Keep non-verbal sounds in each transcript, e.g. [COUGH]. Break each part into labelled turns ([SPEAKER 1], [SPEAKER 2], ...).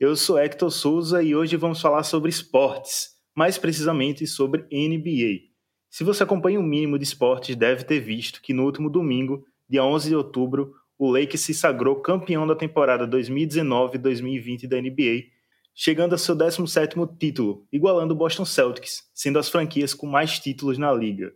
[SPEAKER 1] Eu sou Hector Souza e hoje vamos falar sobre esportes, mais precisamente sobre NBA. Se você acompanha o mínimo de esportes, deve ter visto que no último domingo, dia 11 de outubro, o Lakers se sagrou campeão da temporada 2019-2020 da NBA, chegando a seu 17º título, igualando o Boston Celtics, sendo as franquias com mais títulos na liga.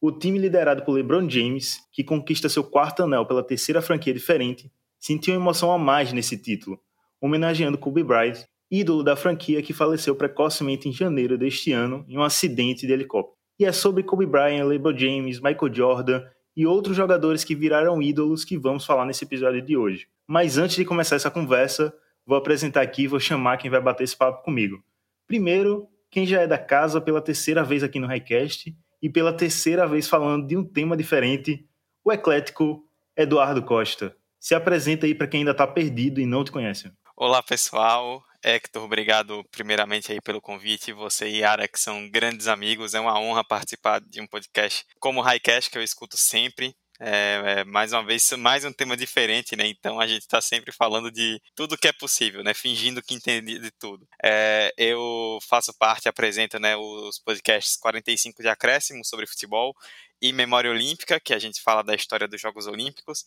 [SPEAKER 1] O time liderado por LeBron James, que conquista seu quarto anel pela terceira franquia diferente, sentiu emoção a mais nesse título, homenageando Kobe Bryant, ídolo da franquia que faleceu precocemente em janeiro deste ano em um acidente de helicóptero. E é sobre Kobe Bryant, LeBron James, Michael Jordan e outros jogadores que viraram ídolos que vamos falar nesse episódio de hoje. Mas antes de começar essa conversa, vou apresentar aqui e vou chamar quem vai bater esse papo comigo. Primeiro, quem já é da casa pela terceira vez aqui no Highcast e pela terceira vez falando de um tema diferente, o eclético Eduardo Costa. Se apresenta aí para quem ainda está perdido e não te conhece.
[SPEAKER 2] Olá, pessoal. Hector, obrigado primeiramente aí pelo convite. Você e Yara, que são grandes amigos, é uma honra participar de um podcast como o Highcast, que eu escuto sempre. É, é, mais uma vez, mais um tema diferente, né? Então a gente está sempre falando de tudo que é possível, né? Fingindo que entende de tudo. É, eu faço parte, apresento né, os podcasts 45 de acréscimo sobre futebol e Memória Olímpica, que a gente fala da história dos Jogos Olímpicos.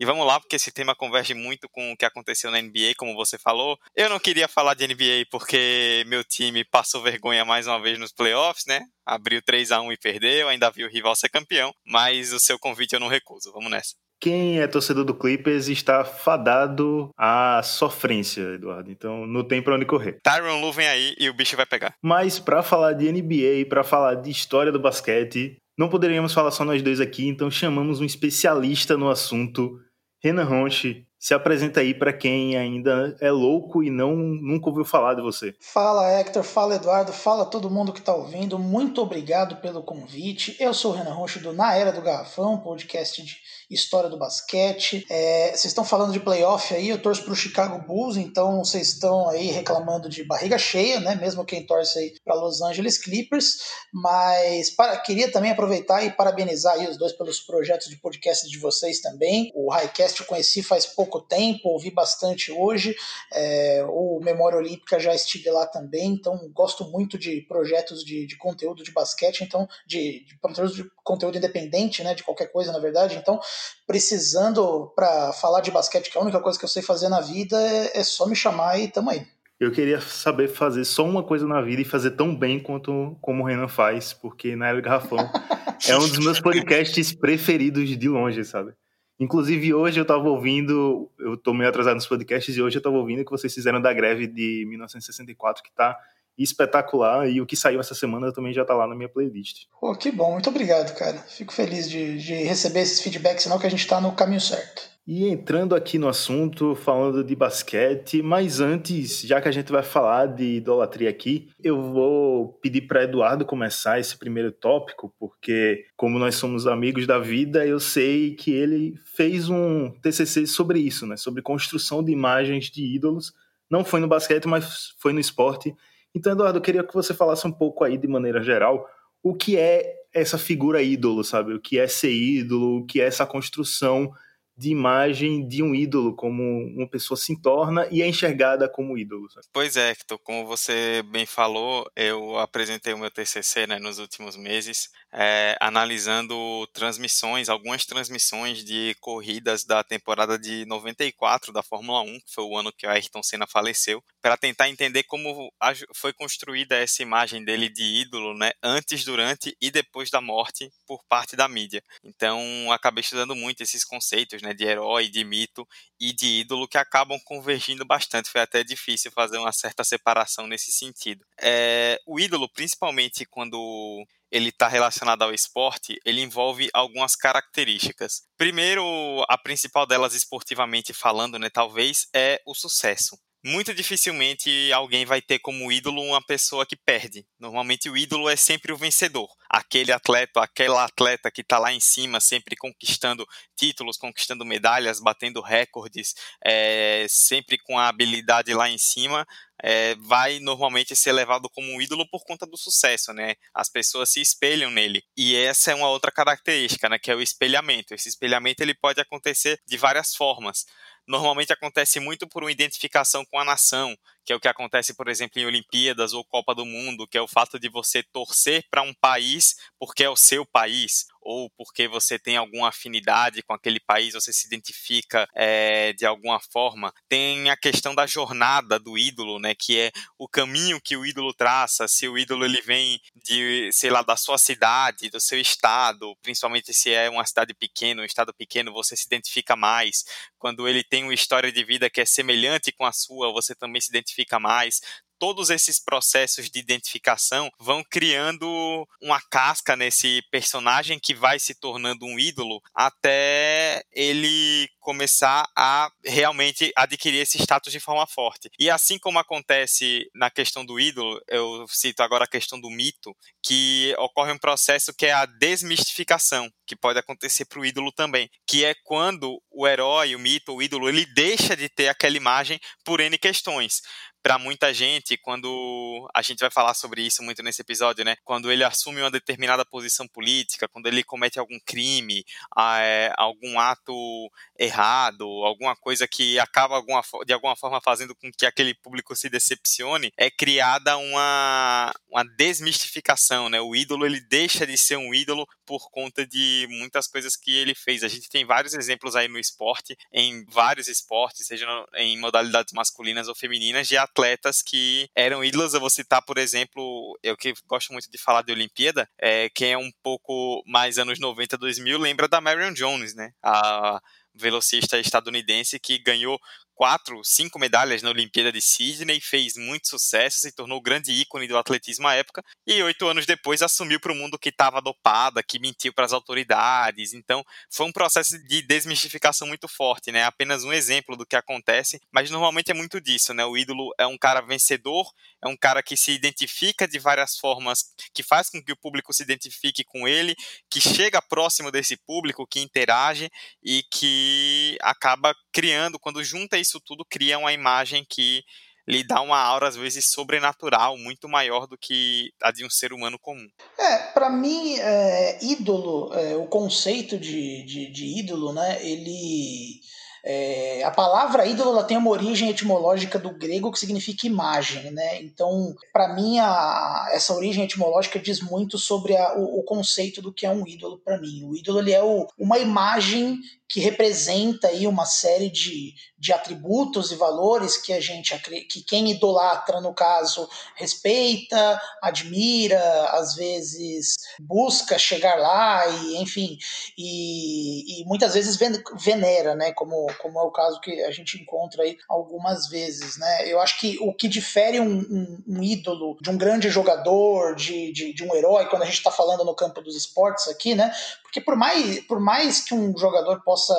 [SPEAKER 2] E vamos lá, porque esse tema converge muito com o que aconteceu na NBA, como você falou. Eu não queria falar de NBA porque meu time passou vergonha mais uma vez nos playoffs, né? Abriu 3 a 1 e perdeu, ainda vi o rival ser campeão, mas o seu convite eu não recuso. Vamos nessa.
[SPEAKER 1] Quem é torcedor do Clippers está fadado à sofrência, Eduardo. Então não tem para onde correr.
[SPEAKER 2] Tyron Lu vem aí e o bicho vai pegar.
[SPEAKER 1] Mas para falar de NBA e para falar de história do basquete, não poderíamos falar só nós dois aqui, então chamamos um especialista no assunto, Renan Ronchi, se apresenta aí para quem ainda é louco e não nunca ouviu falar de você.
[SPEAKER 3] Fala Hector, fala Eduardo, fala todo mundo que está ouvindo. Muito obrigado pelo convite. Eu sou o Renan Ronchi do Na Era do Garrafão, podcast de história do basquete. É, vocês estão falando de playoff aí, eu torço para o Chicago Bulls, então vocês estão aí reclamando de barriga cheia, né? Mesmo quem torce aí para Los Angeles Clippers. Mas para, queria também aproveitar e parabenizar aí os dois pelos projetos de podcast de vocês também. O Highcast eu conheci faz pouco tempo, ouvi bastante hoje. É, o Memória Olímpica já estive lá também, então gosto muito de projetos de, de conteúdo de basquete, então de, de de conteúdo independente, né? De qualquer coisa, na verdade. Então precisando para falar de basquete, que é a única coisa que eu sei fazer na vida, é, é só me chamar e tamo aí.
[SPEAKER 1] Eu queria saber fazer só uma coisa na vida e fazer tão bem quanto como o Renan faz, porque na Era Garrafão [LAUGHS] é um dos meus podcasts preferidos de longe, sabe? Inclusive hoje eu tava ouvindo, eu tô meio atrasado nos podcasts e hoje eu tava ouvindo que vocês fizeram da greve de 1964, que tá espetacular e o que saiu essa semana também já tá lá na minha playlist.
[SPEAKER 3] Pô, que bom, muito obrigado, cara. Fico feliz de, de receber esses feedbacks, senão que a gente tá no caminho certo.
[SPEAKER 1] E entrando aqui no assunto, falando de basquete, mas antes, já que a gente vai falar de idolatria aqui, eu vou pedir para Eduardo começar esse primeiro tópico, porque como nós somos amigos da vida, eu sei que ele fez um TCC sobre isso, né, sobre construção de imagens de ídolos. Não foi no basquete, mas foi no esporte. Então, Eduardo, eu queria que você falasse um pouco aí de maneira geral o que é essa figura ídolo, sabe? O que é ser ídolo, o que é essa construção de imagem de um ídolo, como uma pessoa se torna e é enxergada como ídolo.
[SPEAKER 2] Pois é, Hector, como você bem falou, eu apresentei o meu TCC né, nos últimos meses, é, analisando transmissões, algumas transmissões de corridas da temporada de 94 da Fórmula 1, que foi o ano que o Ayrton Senna faleceu, para tentar entender como foi construída essa imagem dele de ídolo, né, antes, durante e depois da morte por parte da mídia. Então, acabei estudando muito esses conceitos, né, né, de herói, de mito e de ídolo que acabam convergindo bastante. Foi até difícil fazer uma certa separação nesse sentido. É, o ídolo, principalmente quando ele está relacionado ao esporte, ele envolve algumas características. Primeiro, a principal delas esportivamente falando, né, talvez, é o sucesso. Muito dificilmente alguém vai ter como ídolo uma pessoa que perde. Normalmente o ídolo é sempre o vencedor. Aquele atleta, aquela atleta que está lá em cima, sempre conquistando títulos, conquistando medalhas, batendo recordes, é, sempre com a habilidade lá em cima, é, vai normalmente ser levado como um ídolo por conta do sucesso, né? As pessoas se espelham nele. E essa é uma outra característica, né? Que é o espelhamento. Esse espelhamento ele pode acontecer de várias formas normalmente acontece muito por uma identificação com a nação, que é o que acontece, por exemplo, em Olimpíadas ou Copa do Mundo, que é o fato de você torcer para um país porque é o seu país, ou porque você tem alguma afinidade com aquele país, você se identifica é, de alguma forma. Tem a questão da jornada do ídolo, né, que é o caminho que o ídolo traça, se o ídolo ele vem de, sei lá, da sua cidade, do seu estado, principalmente se é uma cidade pequena, um estado pequeno, você se identifica mais. Quando ele tem uma história de vida que é semelhante com a sua, você também se identifica identifica mais, todos esses processos de identificação vão criando uma casca nesse personagem que vai se tornando um ídolo até ele começar a realmente adquirir esse status de forma forte. E assim como acontece na questão do ídolo, eu cito agora a questão do mito, que ocorre um processo que é a desmistificação, que pode acontecer para o ídolo também, que é quando o herói, o mito, o ídolo, ele deixa de ter aquela imagem por N questões para muita gente, quando a gente vai falar sobre isso muito nesse episódio, né? Quando ele assume uma determinada posição política, quando ele comete algum crime, é, algum ato errado, alguma coisa que acaba de alguma forma fazendo com que aquele público se decepcione, é criada uma, uma desmistificação, né? O ídolo ele deixa de ser um ídolo por conta de muitas coisas que ele fez. A gente tem vários exemplos aí no esporte, em vários esportes, seja em modalidades masculinas ou femininas, de atletas que eram ídolos. Eu vou citar, por exemplo, eu que gosto muito de falar de Olimpíada, é, quem é um pouco mais anos 90, 2000, lembra da Marion Jones, né? A velocista estadunidense que ganhou quatro, cinco medalhas na Olimpíada de Sydney, fez muito sucesso, se tornou grande ícone do atletismo à época, e oito anos depois assumiu para o mundo que estava dopada, que mentiu para as autoridades. Então, foi um processo de desmistificação muito forte, né? Apenas um exemplo do que acontece, mas normalmente é muito disso, né? O ídolo é um cara vencedor, é um cara que se identifica de várias formas, que faz com que o público se identifique com ele, que chega próximo desse público, que interage e que acaba criando, quando junta isso isso tudo cria uma imagem que lhe dá uma aura, às vezes, sobrenatural, muito maior do que a de um ser humano comum.
[SPEAKER 3] É, para mim, é, ídolo, é, o conceito de, de, de, ídolo, né, ele é, a palavra ídolo ela tem uma origem etimológica do grego que significa imagem, né? Então, para mim, a, essa origem etimológica diz muito sobre a, o, o, conceito do que é um ídolo para mim. O ídolo ele é o, uma imagem que representa aí uma série de, de atributos e valores que a gente que quem idolatra no caso respeita, admira, às vezes busca chegar lá e enfim e, e muitas vezes venera, né? Como, como é o caso que a gente encontra aí algumas vezes, né? Eu acho que o que difere um, um, um ídolo de um grande jogador, de, de, de um herói, quando a gente está falando no campo dos esportes aqui, né? Porque por mais, por mais que um jogador possa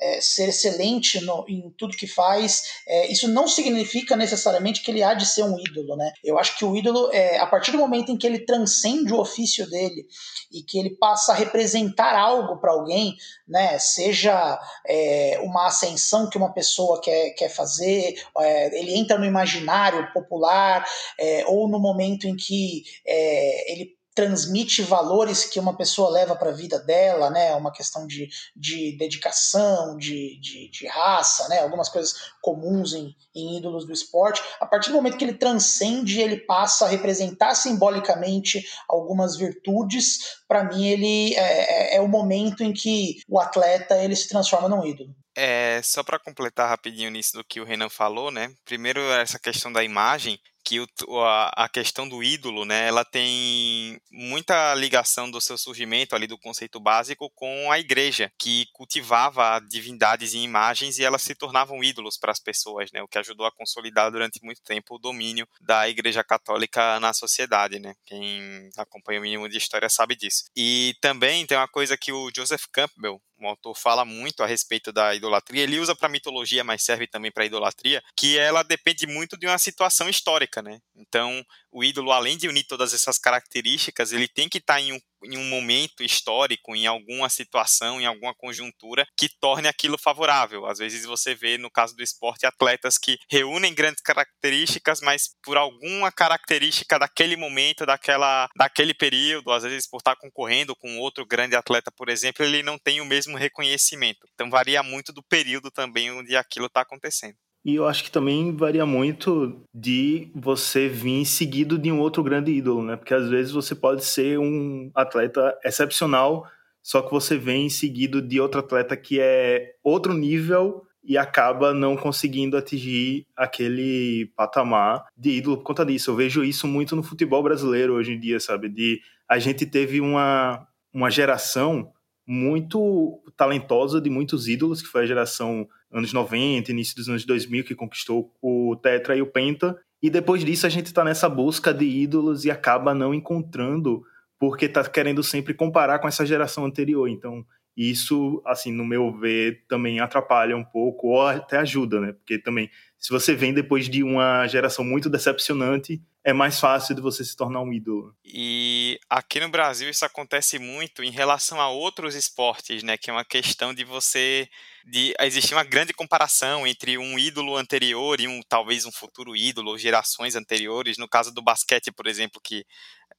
[SPEAKER 3] é, ser excelente no, em tudo que faz, é, isso não significa necessariamente que ele há de ser um ídolo, né? Eu acho que o ídolo, é, a partir do momento em que ele transcende o ofício dele e que ele passa a representar algo para alguém, né? Seja é, uma ascensão que uma pessoa quer, quer fazer, é, ele entra no imaginário popular, é, ou no momento em que ele transmite valores que uma pessoa leva para a vida dela, né? Uma questão de, de dedicação, de, de, de raça, né? Algumas coisas comuns em, em ídolos do esporte. A partir do momento que ele transcende, ele passa a representar simbolicamente algumas virtudes. Para mim, ele é, é, é o momento em que o atleta ele se transforma num ídolo.
[SPEAKER 2] É, só para completar rapidinho nisso do que o Renan falou, né? Primeiro essa questão da imagem, que o, a, a, questão do ídolo, né, ela tem muita ligação do seu surgimento ali do conceito básico com a igreja, que cultivava divindades e imagens e elas se tornavam ídolos para as pessoas, né, o que ajudou a consolidar durante muito tempo o domínio da igreja católica na sociedade, né, quem acompanha o mínimo de história sabe disso. E também tem uma coisa que o Joseph Campbell, o autor fala muito a respeito da idolatria. Ele usa para mitologia, mas serve também para idolatria, que ela depende muito de uma situação histórica, né? Então, o ídolo, além de unir todas essas características, ele tem que estar tá em um, em um momento histórico, em alguma situação, em alguma conjuntura que torne aquilo favorável. Às vezes você vê, no caso do esporte, atletas que reúnem grandes características, mas por alguma característica daquele momento, daquela, daquele período, às vezes por estar concorrendo com outro grande atleta, por exemplo, ele não tem o mesmo reconhecimento. Então varia muito do período também onde aquilo está acontecendo.
[SPEAKER 1] E eu acho que também varia muito de você vir seguido de um outro grande ídolo, né? Porque às vezes você pode ser um atleta excepcional, só que você vem seguido de outro atleta que é outro nível e acaba não conseguindo atingir aquele patamar de ídolo por conta disso. Eu vejo isso muito no futebol brasileiro hoje em dia, sabe? De a gente teve uma, uma geração muito talentosa de muitos ídolos, que foi a geração anos 90, início dos anos 2000, que conquistou o Tetra e o Penta. E depois disso a gente está nessa busca de ídolos e acaba não encontrando, porque está querendo sempre comparar com essa geração anterior. Então, isso, assim, no meu ver, também atrapalha um pouco, ou até ajuda, né? Porque também, se você vem depois de uma geração muito decepcionante, é mais fácil de você se tornar um ídolo.
[SPEAKER 2] E aqui no Brasil isso acontece muito em relação a outros esportes, né? Que é uma questão de você de existir uma grande comparação entre um ídolo anterior e um talvez um futuro ídolo ou gerações anteriores. No caso do basquete, por exemplo, que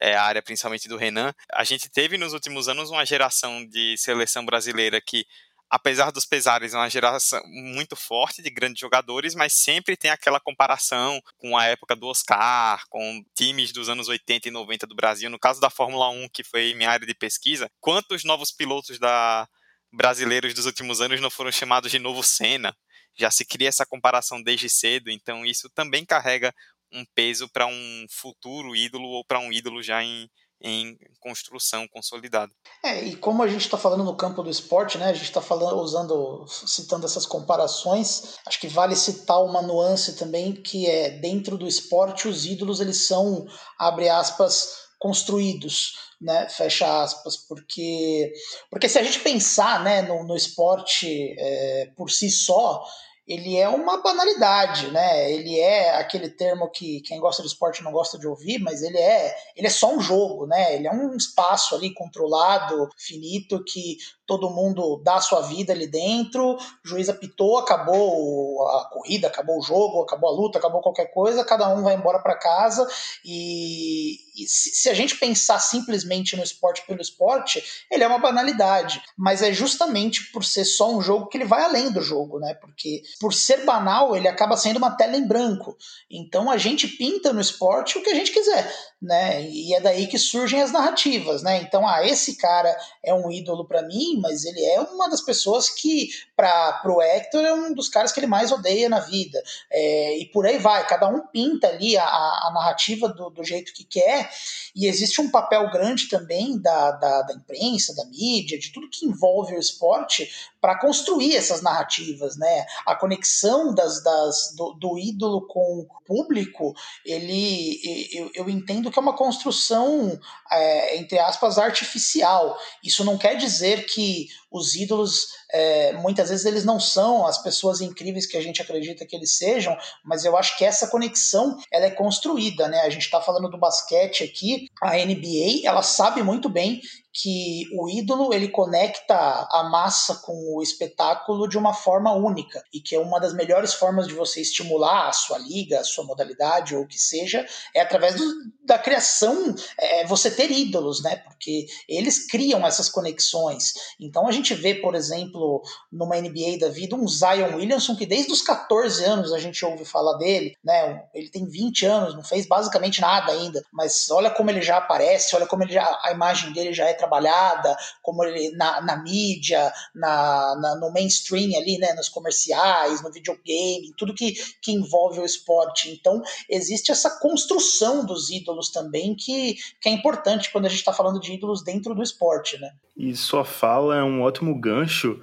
[SPEAKER 2] é a área principalmente do Renan, a gente teve nos últimos anos uma geração de seleção brasileira que apesar dos pesares, é uma geração muito forte de grandes jogadores, mas sempre tem aquela comparação com a época do Oscar, com times dos anos 80 e 90 do Brasil. No caso da Fórmula 1, que foi minha área de pesquisa, quantos novos pilotos da brasileiros dos últimos anos não foram chamados de novo Senna? Já se cria essa comparação desde cedo, então isso também carrega um peso para um futuro ídolo ou para um ídolo já em, em construção consolidada.
[SPEAKER 3] É, e como a gente está falando no campo do esporte, né, a gente está falando, usando, citando essas comparações, acho que vale citar uma nuance também que é dentro do esporte os ídolos eles são abre aspas construídos, né, fecha aspas, porque porque se a gente pensar, né, no, no esporte é, por si só ele é uma banalidade, né? Ele é aquele termo que quem gosta de esporte não gosta de ouvir, mas ele é, ele é só um jogo, né? Ele é um espaço ali controlado, finito, que todo mundo dá a sua vida ali dentro, o juiz apitou, acabou a corrida, acabou o jogo, acabou a luta, acabou qualquer coisa, cada um vai embora para casa e, e se, se, a gente pensar simplesmente no esporte pelo esporte, ele é uma banalidade, mas é justamente por ser só um jogo que ele vai além do jogo, né? Porque por ser banal, ele acaba sendo uma tela em branco. Então a gente pinta no esporte o que a gente quiser, né? E é daí que surgem as narrativas, né? Então, ah, esse cara é um ídolo para mim, mas ele é uma das pessoas que, para o Hector, é um dos caras que ele mais odeia na vida. É, e por aí vai, cada um pinta ali a, a narrativa do, do, jeito que quer, e existe um papel grande também da, da, da imprensa, da mídia, de tudo que envolve o esporte, para construir essas narrativas, né? A conexão das, das do, do, ídolo com o público, ele eu, eu entendo que é uma construção é, entre aspas artificial. Isso não quer dizer que os ídolos é, muitas vezes eles não são as pessoas incríveis que a gente acredita que eles sejam, mas eu acho que essa conexão ela é construída, né? A gente está falando do basquete aqui, a NBA ela sabe muito bem que o ídolo ele conecta a massa com o espetáculo de uma forma única e que é uma das melhores formas de você estimular a sua liga, a sua modalidade ou o que seja é através do, da criação, é, é você ter ídolos, né? Porque eles criam essas conexões. Então a gente vê, por exemplo, numa NBA da vida, um Zion Williamson que desde os 14 anos a gente ouve falar dele, né? Ele tem 20 anos, não fez basicamente nada ainda, mas olha como ele já aparece, olha como ele já, a imagem dele já é trabalhada, como ele na, na mídia, na, na, no mainstream ali, né, nos comerciais, no videogame, tudo que, que envolve o esporte. Então, existe essa construção dos ídolos também que, que é importante quando a gente está falando de ídolos dentro do esporte, né?
[SPEAKER 1] E sua fala é um ótimo gancho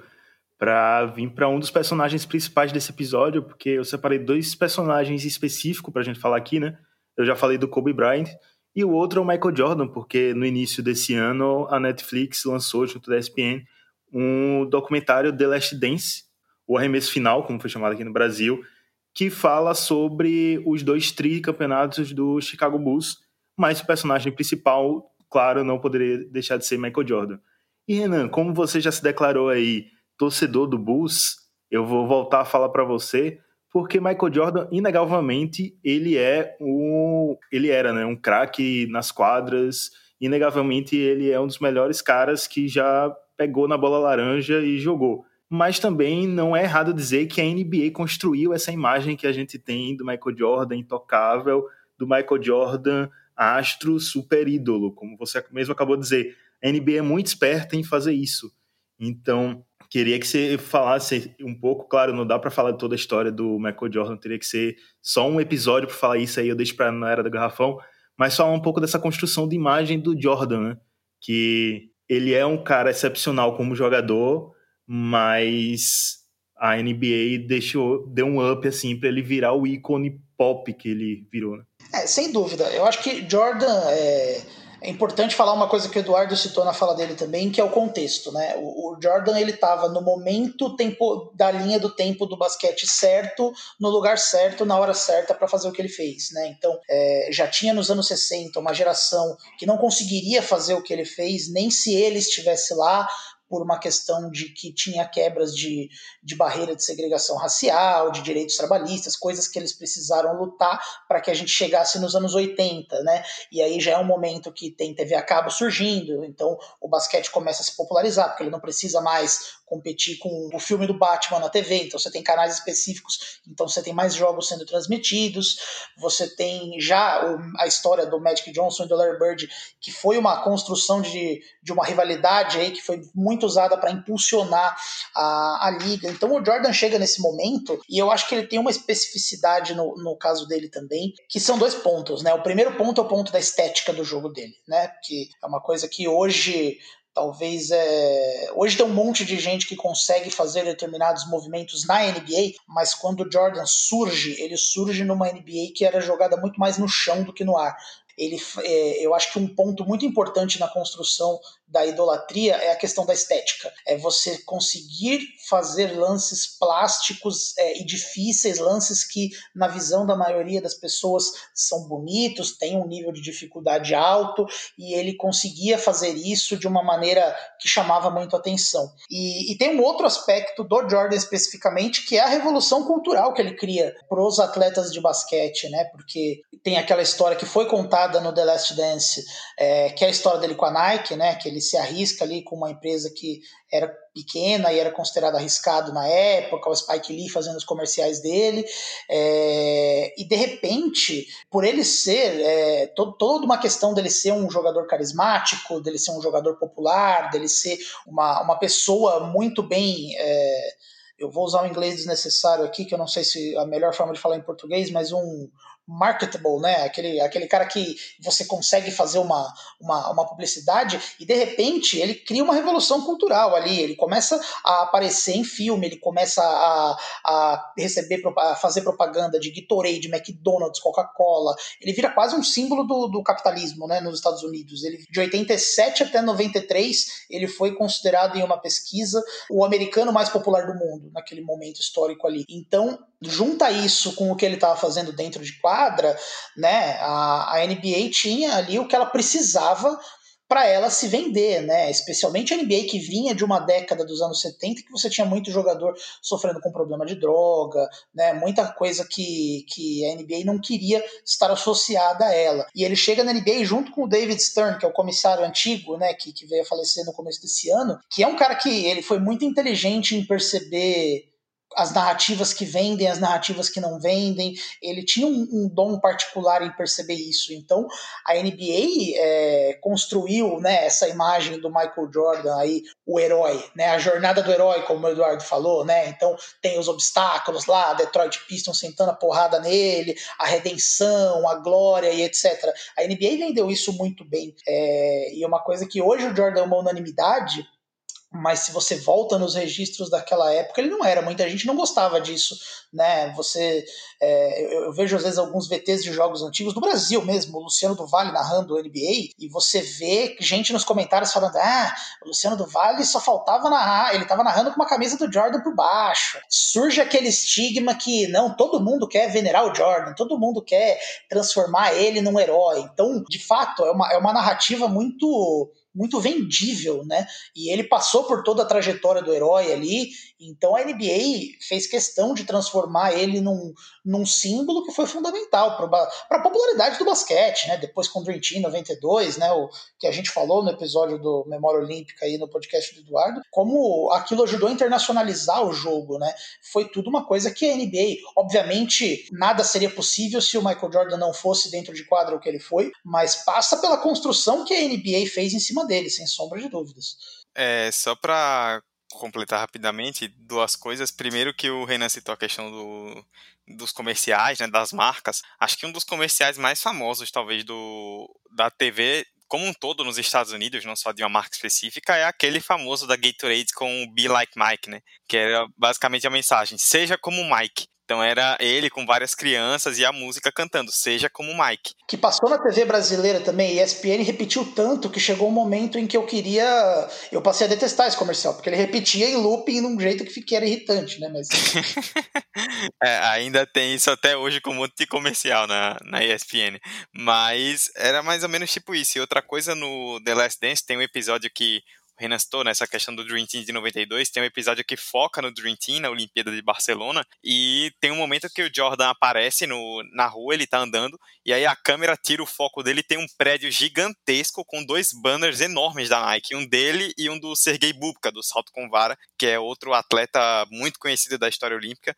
[SPEAKER 1] para vir para um dos personagens principais desse episódio, porque eu separei dois personagens específicos para a gente falar aqui, né? Eu já falei do Kobe Bryant, e o outro é o Michael Jordan, porque no início desse ano a Netflix lançou, junto da ESPN, um documentário The Last Dance, o arremesso final, como foi chamado aqui no Brasil, que fala sobre os dois tricampeonatos do Chicago Bulls, mas o personagem principal, claro, não poderia deixar de ser Michael Jordan. E Renan, como você já se declarou aí torcedor do Bulls, eu vou voltar a falar para você, porque Michael Jordan, inegavelmente, ele é um, ele era, né, um craque nas quadras, inegavelmente ele é um dos melhores caras que já pegou na bola laranja e jogou mas também não é errado dizer que a NBA construiu essa imagem que a gente tem do Michael Jordan intocável, do Michael Jordan astro super ídolo, como você mesmo acabou de dizer. A NBA é muito esperta em fazer isso. Então, queria que você falasse um pouco, claro, não dá para falar toda a história do Michael Jordan, teria que ser só um episódio para falar isso aí, eu deixo para na era do garrafão, mas falar um pouco dessa construção de imagem do Jordan, né? Que ele é um cara excepcional como jogador, mas a NBA deixou, deu um up assim para ele virar o ícone pop que ele virou. Né?
[SPEAKER 3] É, sem dúvida. Eu acho que Jordan é, é, importante falar uma coisa que o Eduardo citou na fala dele também, que é o contexto, né? O, o Jordan ele estava no momento tempo da linha do tempo do basquete certo, no lugar certo, na hora certa para fazer o que ele fez, né? Então é, já tinha nos anos 60 uma geração que não conseguiria fazer o que ele fez, nem se ele estivesse lá por uma questão de que tinha quebras de, de barreira de segregação racial, de direitos trabalhistas, coisas que eles precisaram lutar para que a gente chegasse nos anos 80, né? E aí já é um momento que tem TV a cabo surgindo, então o basquete começa a se popularizar, porque ele não precisa mais competir com o filme do Batman na TV, então você tem canais específicos, então você tem mais jogos sendo transmitidos, você tem já a história do Magic Johnson e do Larry Bird, que foi uma construção de, de uma rivalidade aí que foi muito usada para impulsionar a, a liga. Então o Jordan chega nesse momento e eu acho que ele tem uma especificidade no, no caso dele também, que são dois pontos, né? O primeiro ponto é o ponto da estética do jogo dele, né? Que é uma coisa que hoje Talvez é... hoje tem um monte de gente que consegue fazer determinados movimentos na NBA, mas quando o Jordan surge, ele surge numa NBA que era jogada muito mais no chão do que no ar. Ele, é, eu acho que um ponto muito importante na construção da idolatria é a questão da estética. É você conseguir fazer lances plásticos é, e difíceis, lances que, na visão da maioria das pessoas, são bonitos, têm um nível de dificuldade alto, e ele conseguia fazer isso de uma maneira que chamava muito atenção. E, e tem um outro aspecto do Jordan especificamente, que é a revolução cultural que ele cria para os atletas de basquete, né? Porque tem aquela história que foi contada no The Last Dance, é, que é a história dele com a Nike, né? Que ele se arrisca ali com uma empresa que era pequena e era considerado arriscado na época, o Spike Lee fazendo os comerciais dele, é, e de repente, por ele ser, é, todo, toda uma questão dele ser um jogador carismático, dele ser um jogador popular, dele ser uma, uma pessoa muito bem. É, eu vou usar um inglês desnecessário aqui, que eu não sei se a melhor forma de falar em português, mas um, marketable, né? Aquele, aquele cara que você consegue fazer uma, uma, uma, publicidade e de repente ele cria uma revolução cultural ali. Ele começa a aparecer em filme, ele começa a, a receber, a fazer propaganda de Gatorade, McDonald's, Coca-Cola. Ele vira quase um símbolo do, do capitalismo, né? Nos Estados Unidos. Ele, de 87 até 93, ele foi considerado em uma pesquisa o americano mais popular do mundo naquele momento histórico ali. Então, junta isso com o que ele estava fazendo dentro de quadra, né? A, a NBA tinha ali o que ela precisava para ela se vender, né? Especialmente a NBA que vinha de uma década dos anos 70 que você tinha muito jogador sofrendo com problema de droga, né? Muita coisa que, que a NBA não queria estar associada a ela. E ele chega na NBA junto com o David Stern, que é o comissário antigo, né? Que, que veio a falecer no começo desse ano, que é um cara que ele foi muito inteligente em perceber as narrativas que vendem, as narrativas que não vendem. Ele tinha um, um dom particular em perceber isso. Então, a NBA é, construiu né, essa imagem do Michael Jordan aí, o herói, né, a jornada do herói, como o Eduardo falou, né? Então, tem os obstáculos lá, Detroit Pistons sentando a porrada nele, a redenção, a glória e etc. A NBA vendeu isso muito bem. É, e é uma coisa que hoje o Jordan é uma unanimidade mas se você volta nos registros daquela época, ele não era. Muita gente não gostava disso, né? Você, é, eu, eu, vejo às vezes alguns VTs de jogos antigos do Brasil mesmo, o Luciano do Vale narrando o NBA, e você vê gente nos comentários falando: ah, o Luciano do Vale só faltava narrar, ele estava narrando com uma camisa do Jordan por baixo. Surge aquele estigma que não, todo mundo quer venerar o Jordan, todo mundo quer transformar ele num herói. Então, de fato, é uma, é uma narrativa muito muito vendível, né? E ele passou por toda a trajetória do herói ali, então a NBA fez questão de transformar ele num, num símbolo que foi fundamental para a popularidade do basquete, né? Depois com o Dream Team 92, né? O que a gente falou no episódio do Memória Olímpica aí no podcast do Eduardo, como aquilo ajudou a internacionalizar o jogo, né? Foi tudo uma coisa que a NBA, obviamente, nada seria possível se o Michael Jordan não fosse dentro de quadra o que ele foi, mas passa pela construção que a NBA fez em cima dele, sem sombra de dúvidas.
[SPEAKER 2] É, só para completar rapidamente duas coisas. Primeiro que o Renan citou a questão do, dos comerciais, né, das marcas. Acho que um dos comerciais mais famosos, talvez, do, da TV como um todo nos Estados Unidos, não só de uma marca específica, é aquele famoso da Gatorade com o Be Like Mike, né? Que era basicamente a mensagem: seja como Mike. Então era ele com várias crianças e a música cantando, seja como Mike.
[SPEAKER 3] Que passou na TV brasileira também, e ESPN repetiu tanto que chegou um momento em que eu queria. Eu passei a detestar esse comercial, porque ele repetia em looping num jeito que fiquei era irritante, né? Mas. [LAUGHS]
[SPEAKER 2] é, ainda tem isso até hoje com um monte de comercial na, na ESPN. Mas era mais ou menos tipo isso. E outra coisa no The Last Dance tem um episódio que Renan citou, nessa questão do Dream Team de 92, tem um episódio que foca no Dream Team, na Olimpíada de Barcelona, e tem um momento que o Jordan aparece no, na rua, ele tá andando, e aí a câmera tira o foco dele tem um prédio gigantesco com dois banners enormes da Nike, um dele e um do Sergei Bubka, do salto com vara, que é outro atleta muito conhecido da história olímpica,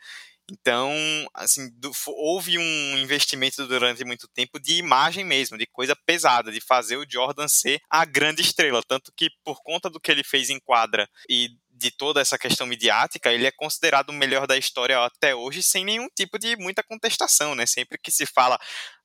[SPEAKER 2] então, assim, do, houve um investimento durante muito tempo de imagem mesmo, de coisa pesada, de fazer o Jordan ser a grande estrela. Tanto que, por conta do que ele fez em quadra e de toda essa questão midiática, ele é considerado o melhor da história até hoje, sem nenhum tipo de muita contestação, né? Sempre que se fala,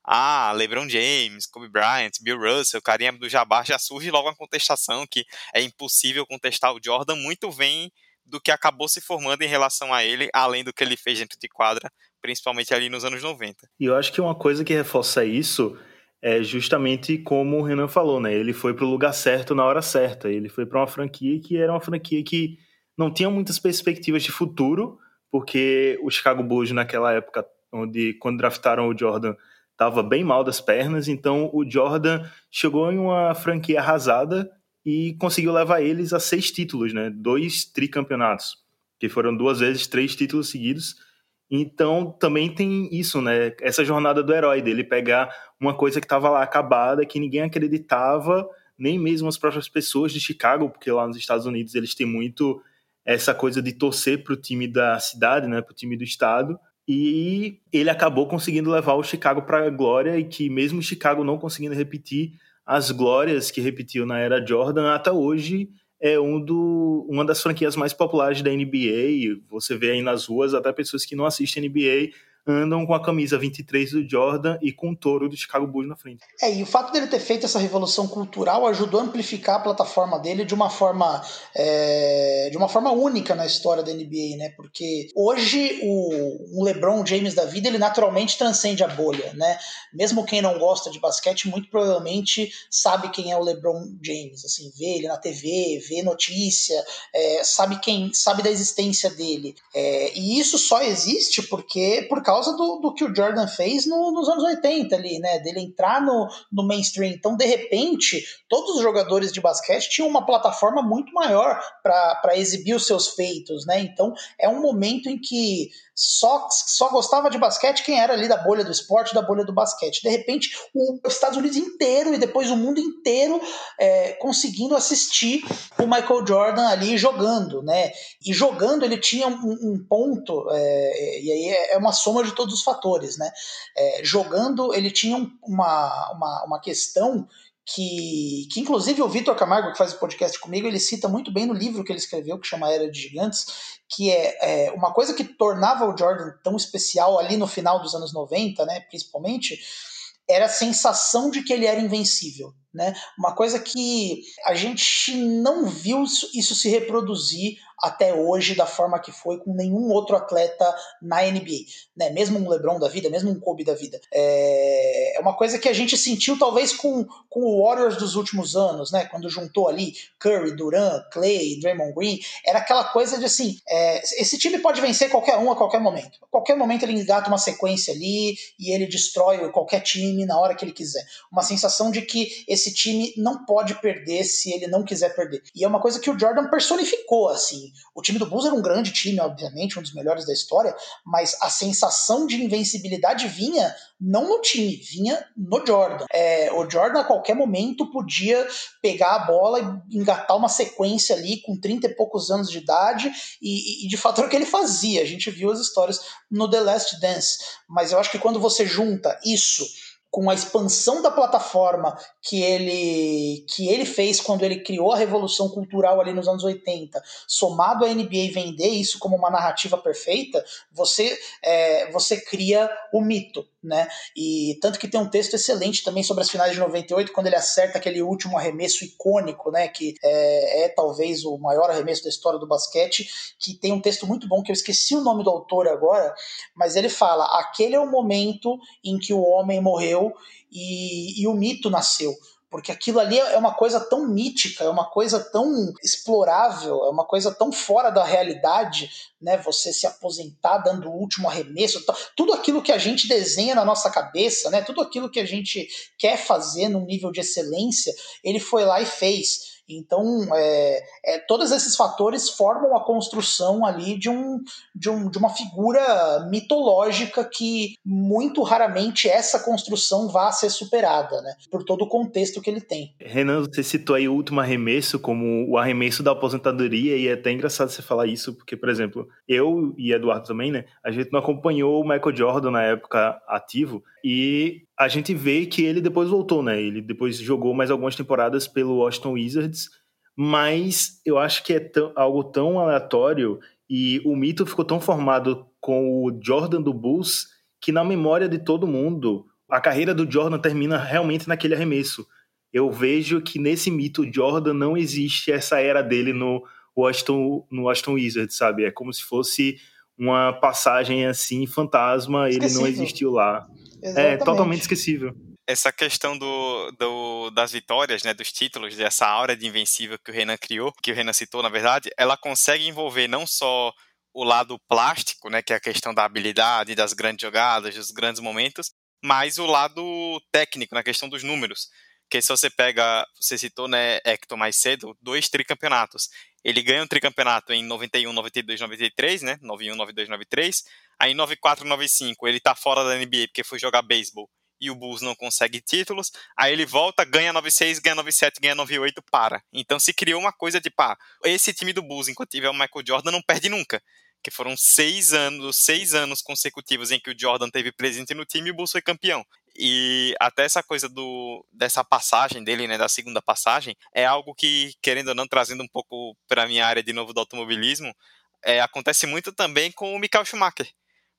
[SPEAKER 2] ah, LeBron James, Kobe Bryant, Bill Russell, Kareem do Jabbar, já surge logo uma contestação que é impossível contestar o Jordan, muito vem do que acabou se formando em relação a ele, além do que ele fez dentro de quadra, principalmente ali nos anos 90.
[SPEAKER 1] E eu acho que uma coisa que reforça isso é justamente como o Renan falou, né? Ele foi para o lugar certo na hora certa. Ele foi para uma franquia que era uma franquia que não tinha muitas perspectivas de futuro, porque o Chicago Bulls naquela época, onde quando draftaram o Jordan, estava bem mal das pernas, então o Jordan chegou em uma franquia arrasada e conseguiu levar eles a seis títulos, né? Dois tricampeonatos, que foram duas vezes três títulos seguidos. Então também tem isso, né? Essa jornada do herói dele pegar uma coisa que estava lá acabada, que ninguém acreditava, nem mesmo as próprias pessoas de Chicago, porque lá nos Estados Unidos eles têm muito essa coisa de torcer para o time da cidade, né? Para o time do estado. E ele acabou conseguindo levar o Chicago para a glória e que mesmo Chicago não conseguindo repetir as glórias que repetiu na era Jordan, até hoje é um do, uma das franquias mais populares da NBA. Você vê aí nas ruas até pessoas que não assistem NBA andam com a camisa 23 do Jordan e com o touro do Chicago Bulls na frente.
[SPEAKER 3] É, e o fato dele ter feito essa revolução cultural ajudou a amplificar a plataforma dele de uma forma é, de uma forma única na história da NBA, né? Porque hoje o, o LeBron James da vida ele naturalmente transcende a bolha, né? Mesmo quem não gosta de basquete muito provavelmente sabe quem é o LeBron James, assim, vê ele na TV, vê notícia, é, sabe quem sabe da existência dele. É, e isso só existe porque por causa causa do, do que o Jordan fez no, nos anos 80 ali, né? Dele entrar no, no mainstream. Então, de repente, todos os jogadores de basquete tinham uma plataforma muito maior para exibir os seus feitos, né? Então, é um momento em que só, só gostava de basquete quem era ali da bolha do esporte, da bolha do basquete. De repente, os Estados Unidos inteiro e depois o mundo inteiro é, conseguindo assistir o Michael Jordan ali jogando, né? E jogando ele tinha um, um ponto, é, e aí é, é uma soma de todos os fatores, né? É, jogando ele tinha uma, uma, uma questão que, que inclusive o Vitor Camargo, que faz o podcast comigo, ele cita muito bem no livro que ele escreveu, que chama Era de Gigantes, que é, é, uma coisa que tornava o Jordan tão especial ali no final dos anos 90, né, principalmente, era a sensação de que ele era invencível. Né? Uma coisa que a gente não viu isso se reproduzir até hoje da forma que foi com nenhum outro atleta na NBA, né? Mesmo um LeBron da vida, mesmo um Kobe da vida. É, é uma coisa que a gente sentiu talvez com, com o Warriors dos últimos anos, né? Quando juntou ali Curry, Durant, Clay, Draymond Green, era aquela coisa de assim, é, esse time pode vencer qualquer um a qualquer momento. A qualquer momento ele engata uma sequência ali e ele destrói qualquer time na hora que ele quiser. Uma sensação de que esse time não pode perder se ele não quiser perder. E é uma coisa que o Jordan personificou, assim. O time do Bulls era um grande time, obviamente, um dos melhores da história, mas a sensação de invencibilidade vinha não no time, vinha no Jordan. É, o Jordan a qualquer momento podia pegar a bola e engatar uma sequência ali com 30 e poucos anos de idade, e, e, de fato era o que ele fazia. A gente viu as histórias no The Last Dance. Mas eu acho que quando você junta isso com a expansão da plataforma que ele, que ele fez quando ele criou a revolução cultural ali nos anos 80, somado a NBA vender isso como uma narrativa perfeita, você, é, você cria o mito né? E tanto que tem um texto excelente também sobre as finais de 98, quando ele acerta aquele último arremesso icônico, né? Que é, é, talvez o maior arremesso da história do basquete, que tem um texto muito bom, que eu esqueci o nome do autor agora, mas ele fala: aquele é o momento em que o homem morreu e, e o mito nasceu porque aquilo ali é uma coisa tão mítica, é uma coisa tão explorável, é uma coisa tão fora da realidade, né? Você se aposentar dando o último arremesso, tudo aquilo que a gente desenha na nossa cabeça, né? Tudo aquilo que a gente quer fazer num nível de excelência, ele foi lá e fez. Então, é, é, todos esses fatores formam a construção ali de, um, de, um, de uma figura mitológica que muito raramente essa construção vá ser superada, né? Por todo o contexto que ele tem.
[SPEAKER 1] Renan, você citou aí o último arremesso como o arremesso da aposentadoria, e é até engraçado você falar isso, porque, por exemplo, eu e Eduardo também, né? A gente não acompanhou o Michael Jordan na época ativo, e a gente vê que ele depois voltou, né? Ele depois jogou mais algumas temporadas pelo Washington Wizards, mas eu acho que é tão, algo tão aleatório e o mito ficou tão formado com o Jordan do Bulls que na memória de todo mundo a carreira do Jordan termina realmente naquele arremesso. Eu vejo que nesse mito Jordan não existe essa era dele no Washington, no Washington Wizards, sabe? É como se fosse uma passagem assim fantasma, ele não existiu lá. É Exatamente. É totalmente esquecível.
[SPEAKER 2] Essa questão do, do, das vitórias, né, dos títulos, dessa aura de invencível que o Renan criou, que o Renan citou, na verdade, ela consegue envolver não só o lado plástico, né, que é a questão da habilidade, das grandes jogadas, dos grandes momentos, mas o lado técnico, na questão dos números. Que se você pega, você citou, né, Hector mais cedo, dois tricampeonatos. Ele ganha um tricampeonato em 91, 92, 93, né, 91, 92, 93, Aí 94, 95 ele tá fora da NBA porque foi jogar beisebol e o Bulls não consegue títulos. Aí ele volta, ganha 96, ganha 97, ganha 98, para. Então se criou uma coisa de pá, esse time do Bulls, enquanto tiver o Michael Jordan, não perde nunca. Que foram seis anos, seis anos consecutivos em que o Jordan teve presente no time e o Bulls foi campeão. E até essa coisa do dessa passagem dele, né, da segunda passagem, é algo que, querendo ou não, trazendo um pouco para minha área de novo do automobilismo, é, acontece muito também com o Michael Schumacher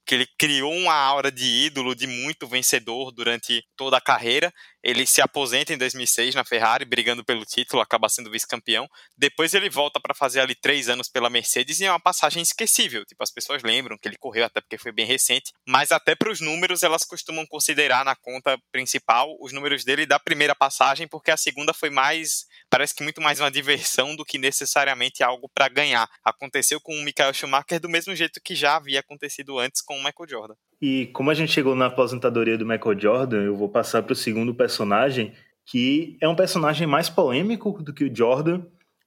[SPEAKER 2] que ele criou uma aura de ídolo, de muito vencedor durante toda a carreira. Ele se aposenta em 2006 na Ferrari, brigando pelo título, acaba sendo vice-campeão. Depois ele volta para fazer ali três anos pela Mercedes e é uma passagem esquecível. Tipo, as pessoas lembram que ele correu até porque foi bem recente, mas até para os números elas costumam considerar na conta principal os números dele da primeira passagem, porque a segunda foi mais, parece que muito mais uma diversão do que necessariamente algo para ganhar. Aconteceu com o Michael Schumacher do mesmo jeito que já havia acontecido antes com o Michael Jordan.
[SPEAKER 1] E como a gente chegou na aposentadoria do Michael Jordan, eu vou passar para o segundo personagem, que é um personagem mais polêmico do que o Jordan,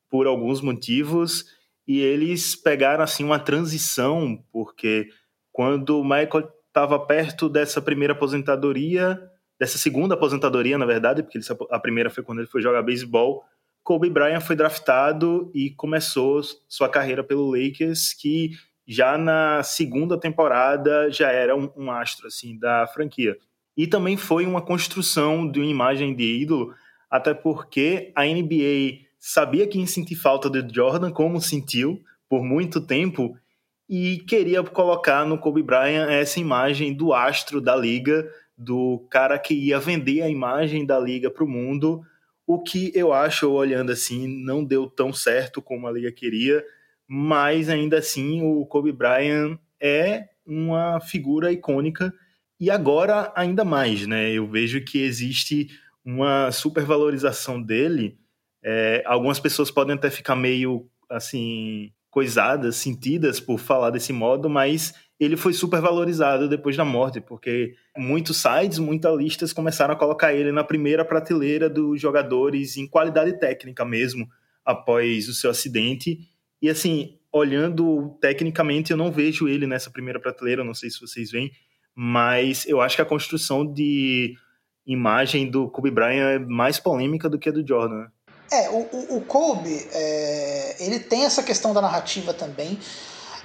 [SPEAKER 1] por alguns motivos, e eles pegaram assim uma transição, porque quando o Michael estava perto dessa primeira aposentadoria, dessa segunda aposentadoria, na verdade, porque ele, a primeira foi quando ele foi jogar beisebol, Kobe Bryant foi draftado e começou sua carreira pelo Lakers, que já na segunda temporada já era um, um, astro assim da franquia. E também foi uma construção de uma imagem de ídolo, até porque a NBA sabia que ia sentir falta de Jordan, como sentiu por muito tempo, e queria colocar no Kobe Bryant essa imagem do astro da liga, do cara que ia vender a imagem da liga para o mundo, o que eu acho, olhando assim, não deu tão certo como a liga queria, mas ainda assim o Kobe Bryant é uma figura icônica e agora ainda mais, né? Eu vejo que existe uma supervalorização dele. É, algumas pessoas podem até ficar meio assim coisadas, sentidas por falar desse modo, mas ele foi super valorizado depois da morte, porque muitos sites, muitas listas começaram a colocar ele na primeira prateleira dos jogadores em qualidade técnica mesmo, após o seu acidente. E assim, olhando tecnicamente, eu não vejo ele nessa primeira prateleira, não sei se vocês veem, mas eu acho que a construção de imagem do Kobe Bryant é mais polêmica do que a do Jordan. Né?
[SPEAKER 3] É, o, o, Kobe, é, ele tem essa questão da narrativa também.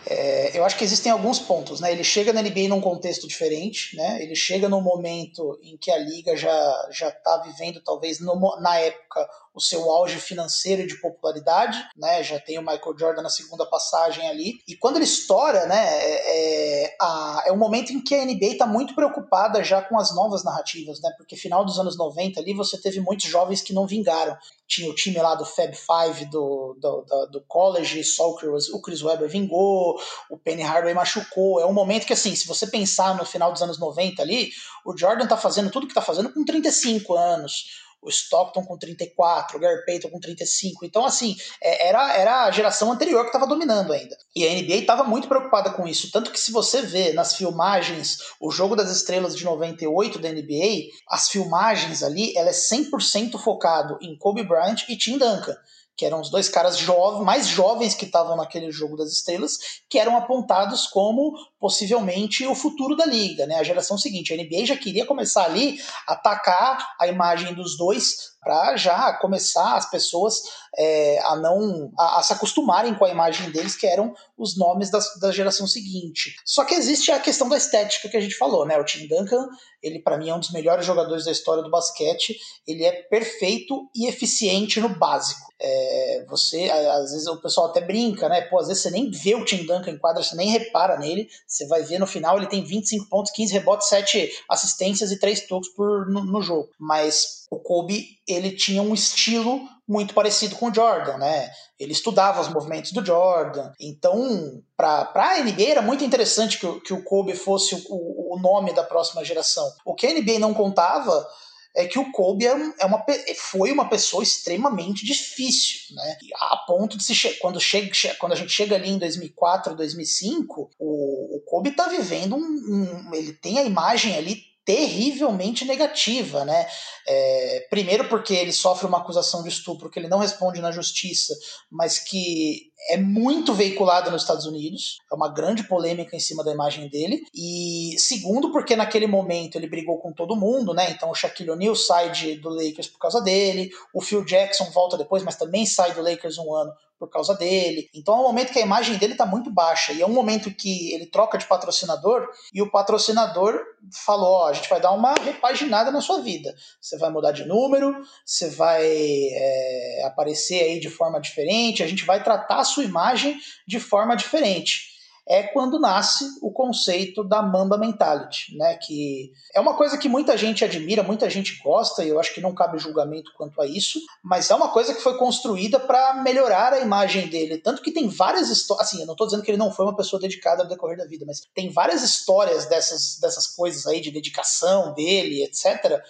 [SPEAKER 3] É, eu acho que existem alguns pontos, né? Ele chega na NBA num contexto diferente, né? Ele chega num momento em que a liga já já está vivendo, talvez no, na época, o seu auge financeiro e de popularidade, né? Já tem o Michael Jordan na segunda passagem ali. E quando ele estoura, né? É, é, a, é um momento em que a NBA está muito preocupada já com as novas narrativas, né? Porque final dos anos 90 ali você teve muitos jovens que não vingaram. Tinha o time lá do Fab Five do, do, do, do college, só o Chris, o Chris Webber vingou, o Penny Hardaway machucou. É um momento que, assim, se você pensar no final dos anos 90 ali, o Jordan tá fazendo tudo que tá fazendo com 35 anos o Stockton com 34, o Gary Payton com 35. Então, assim, é, era, era a geração anterior que estava dominando ainda. E a NBA estava muito preocupada com isso. Tanto que se você vê nas filmagens o Jogo das Estrelas de 98 da NBA, as filmagens ali, ela é 100% focado em Kobe Bryant e Tim Duncan que eram os dois caras jovens, mais jovens que estavam naquele jogo das estrelas, que eram apontados como possivelmente o futuro da liga, né? A geração seguinte, a NBA já queria começar ali a atacar a imagem dos dois para já começar as pessoas é, a não a, a, se acostumarem com a imagem deles, que eram os nomes das, da geração seguinte. Só que existe a questão da estética que a gente falou, né? O Tim Duncan, ele para mim é um dos melhores jogadores da história do basquete. Ele é perfeito e eficiente no básico. É, você, às vezes o pessoal até brinca, né? Pô, às vezes você nem vê o Tim Duncan em quadra, você nem repara nele. Você vai ver no final ele tem 25 pontos, 15 rebotes, 7 assistências e 3 tocos no, no jogo. Mas o Kobe, ele tinha um estilo muito parecido com o Jordan, né? Ele estudava os movimentos do Jordan. Então, para a NBA era muito interessante que, que o Kobe fosse o, o nome da próxima geração. O que a NBA não contava é que o Kobe é, é uma, foi uma pessoa extremamente difícil, né? A ponto de se che quando, chega, quando a gente chega ali em 2004, 2005, o, o Kobe está vivendo um, um, ele tem a imagem ali terrivelmente negativa, né? É, primeiro porque ele sofre uma acusação de estupro que ele não responde na justiça, mas que é muito veiculada nos Estados Unidos, é uma grande polêmica em cima da imagem dele. E segundo, porque naquele momento ele brigou com todo mundo, né? Então o Shaquille O'Neal sai de, do Lakers por causa dele, o Phil Jackson volta depois, mas também sai do Lakers um ano por causa dele. Então é um momento que a imagem dele está muito baixa. E é um momento que ele troca de patrocinador e o patrocinador falou: Ó, a gente vai dar uma repaginada na sua vida. Você vai mudar de número, você vai é, aparecer aí de forma diferente, a gente vai tratar a sua imagem de forma diferente é quando nasce o conceito da Mamba Mentality, né? Que é uma coisa que muita gente admira, muita gente gosta, e eu acho que não cabe julgamento quanto a isso, mas é uma coisa que foi construída para melhorar a imagem dele. Tanto que tem várias histórias. Assim, eu não estou dizendo que ele não foi uma pessoa dedicada ao decorrer da vida, mas tem várias histórias dessas, dessas coisas aí de dedicação dele, etc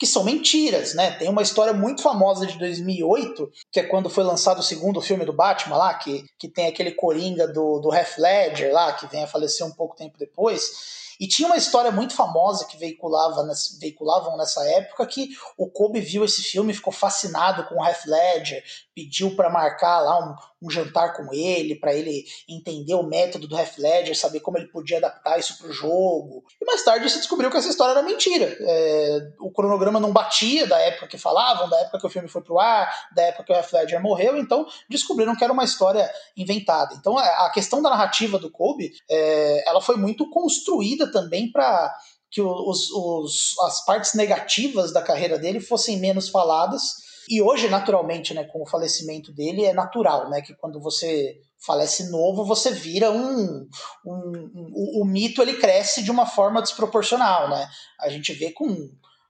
[SPEAKER 3] que são mentiras, né? Tem uma história muito famosa de 2008, que é quando foi lançado o segundo filme do Batman lá, que, que tem aquele Coringa do, do Heath Ledger lá, que vem a falecer um pouco tempo depois. E tinha uma história muito famosa que veiculava veiculavam nessa época que o Kobe viu esse filme, ficou fascinado com o Heath Ledger, pediu para marcar lá um, um, jantar com ele, para ele entender o método do Heath Ledger, saber como ele podia adaptar isso para o jogo. E mais tarde se descobriu que essa história era mentira. É, o cronograma não batia da época que falavam, da época que o filme foi pro ar, da época que o Heath Ledger morreu, então descobriram que era uma história inventada. Então a questão da narrativa do Kobe, é, ela foi muito construída também para que os, os, as partes negativas da carreira dele fossem menos faladas E hoje, naturalmente, né, com o falecimento dele, é natural, né, que quando você falece novo, você vira um, um, um o, o, mito ele cresce de uma forma desproporcional, né? A gente vê com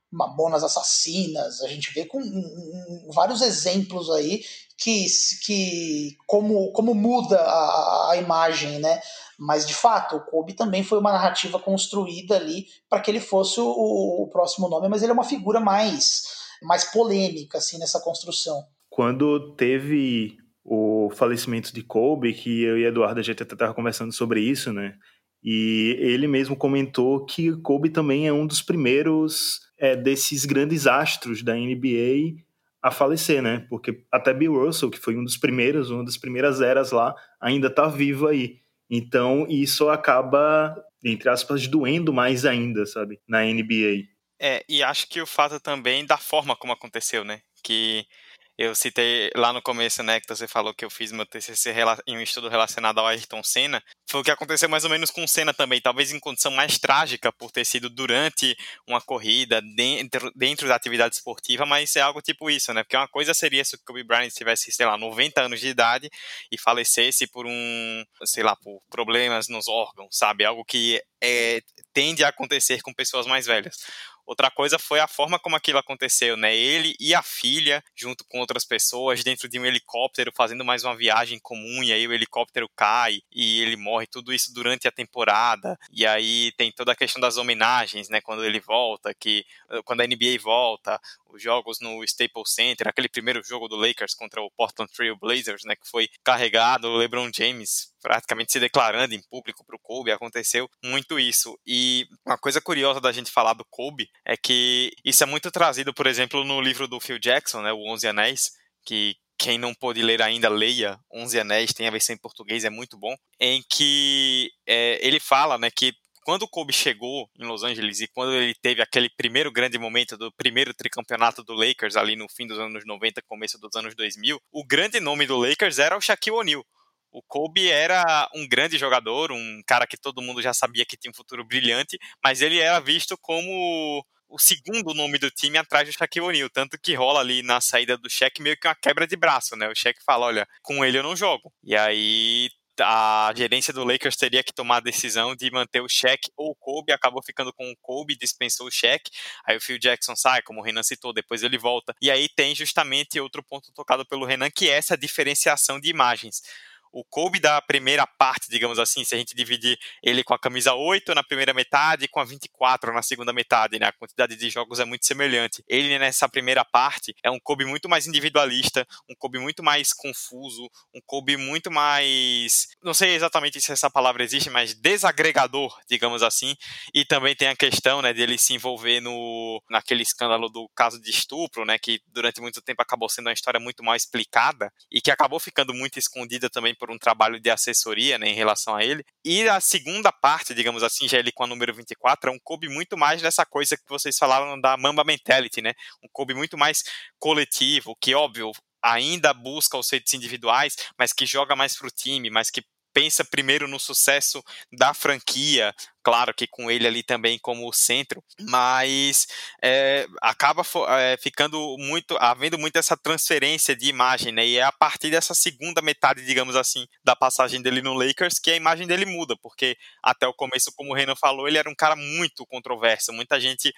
[SPEAKER 3] Mamonas Assassinas, a gente vê com um, vários exemplos aí que, que como, como muda a, a imagem, né? Mas de fato, o Kobe também foi uma narrativa construída ali para que ele fosse o, o, próximo nome, mas ele é uma figura mais, mais polêmica assim nessa construção.
[SPEAKER 1] Quando teve o falecimento de Kobe, que eu e Eduardo a gente até conversando sobre isso, né? E ele mesmo comentou que Kobe também é um dos primeiros é, desses grandes astros da NBA a falecer, né? Porque até Bill Russell, que foi um dos primeiros, uma das primeiras eras lá, ainda está vivo aí. Então isso acaba, entre aspas, doendo mais ainda, sabe? Na NBA.
[SPEAKER 2] É, e acho que o fato também da forma como aconteceu, né? Que eu citei lá no começo, né, que você falou que eu fiz meu TCC em um estudo relacionado ao Ayrton Senna. Foi o que aconteceu mais ou menos com o Senna também, talvez em condição mais trágica por ter sido durante uma corrida, dentro, dentro da atividade esportiva, mas é algo tipo isso, né? Porque uma coisa seria se o Kobe Bryant tivesse, sei lá, 90 anos de idade e falecesse por um, sei lá, por problemas nos órgãos, sabe? Algo que é, tende a acontecer com pessoas mais velhas. Outra coisa foi a forma como aquilo aconteceu, né? Ele e a filha, junto com outras pessoas, dentro de um helicóptero, fazendo mais uma viagem comum, e aí o helicóptero cai e ele morre, tudo isso durante a temporada. E aí tem toda a questão das homenagens, né? Quando ele volta, que quando a NBA volta, os jogos no Staples Center, aquele primeiro jogo do Lakers contra o Portland Trail Blazers, né, que foi carregado, o LeBron James praticamente se declarando em público para o Kobe, aconteceu muito isso. E uma coisa curiosa da gente falar do Kobe é que isso é muito trazido, por exemplo, no livro do Phil Jackson, né, o Onze Anéis, que quem não pôde ler ainda, leia Onze Anéis, tem a versão em português, é muito bom, em que é, ele fala né, que quando o Kobe chegou em Los Angeles e quando ele teve aquele primeiro grande momento do primeiro tricampeonato do Lakers ali no fim dos anos 90, começo dos anos 2000, o grande nome do Lakers era o Shaquille O'Neal. O Kobe era um grande jogador, um cara que todo mundo já sabia que tinha um futuro brilhante, mas ele era visto como o segundo nome do time atrás do Shaquille O'Neal, tanto que rola ali na saída do Shaq meio que uma quebra de braço, né? O Shaq fala, olha, com ele eu não jogo. E aí a gerência do Lakers teria que tomar a decisão de manter o Shaq ou o Kobe, acabou ficando com o Kobe, dispensou o Shaq, aí o Phil Jackson sai, como o Renan citou, depois ele volta, e aí tem justamente outro ponto tocado pelo Renan, que é essa diferenciação de imagens o Kobe da primeira parte, digamos assim, se a gente dividir ele com a camisa 8 na primeira metade e com a 24 na segunda metade, né? A quantidade de jogos é muito semelhante. Ele nessa primeira parte é um Kobe muito mais individualista, um Kobe muito mais confuso, um Kobe muito mais, não sei exatamente se essa palavra existe, mas desagregador, digamos assim. E também tem a questão, né, dele se envolver no naquele escândalo do caso de estupro, né, que durante muito tempo acabou sendo uma história muito mal explicada e que acabou ficando muito escondida também por um trabalho de assessoria né, em relação a ele. E a segunda parte, digamos assim, já ele com a número 24, é um Kobe muito mais dessa coisa que vocês falaram da Mamba Mentality, né? Um Kobe muito mais coletivo, que, óbvio, ainda busca os feitos individuais, mas que joga mais pro time, mas que pensa primeiro no sucesso da franquia, claro que com ele ali também como centro, mas é, acaba é, ficando muito, havendo muito essa transferência de imagem, né? E é a partir dessa segunda metade, digamos assim, da passagem dele no Lakers que a imagem dele muda, porque até o começo, como o Renan falou, ele era um cara muito controverso, muita gente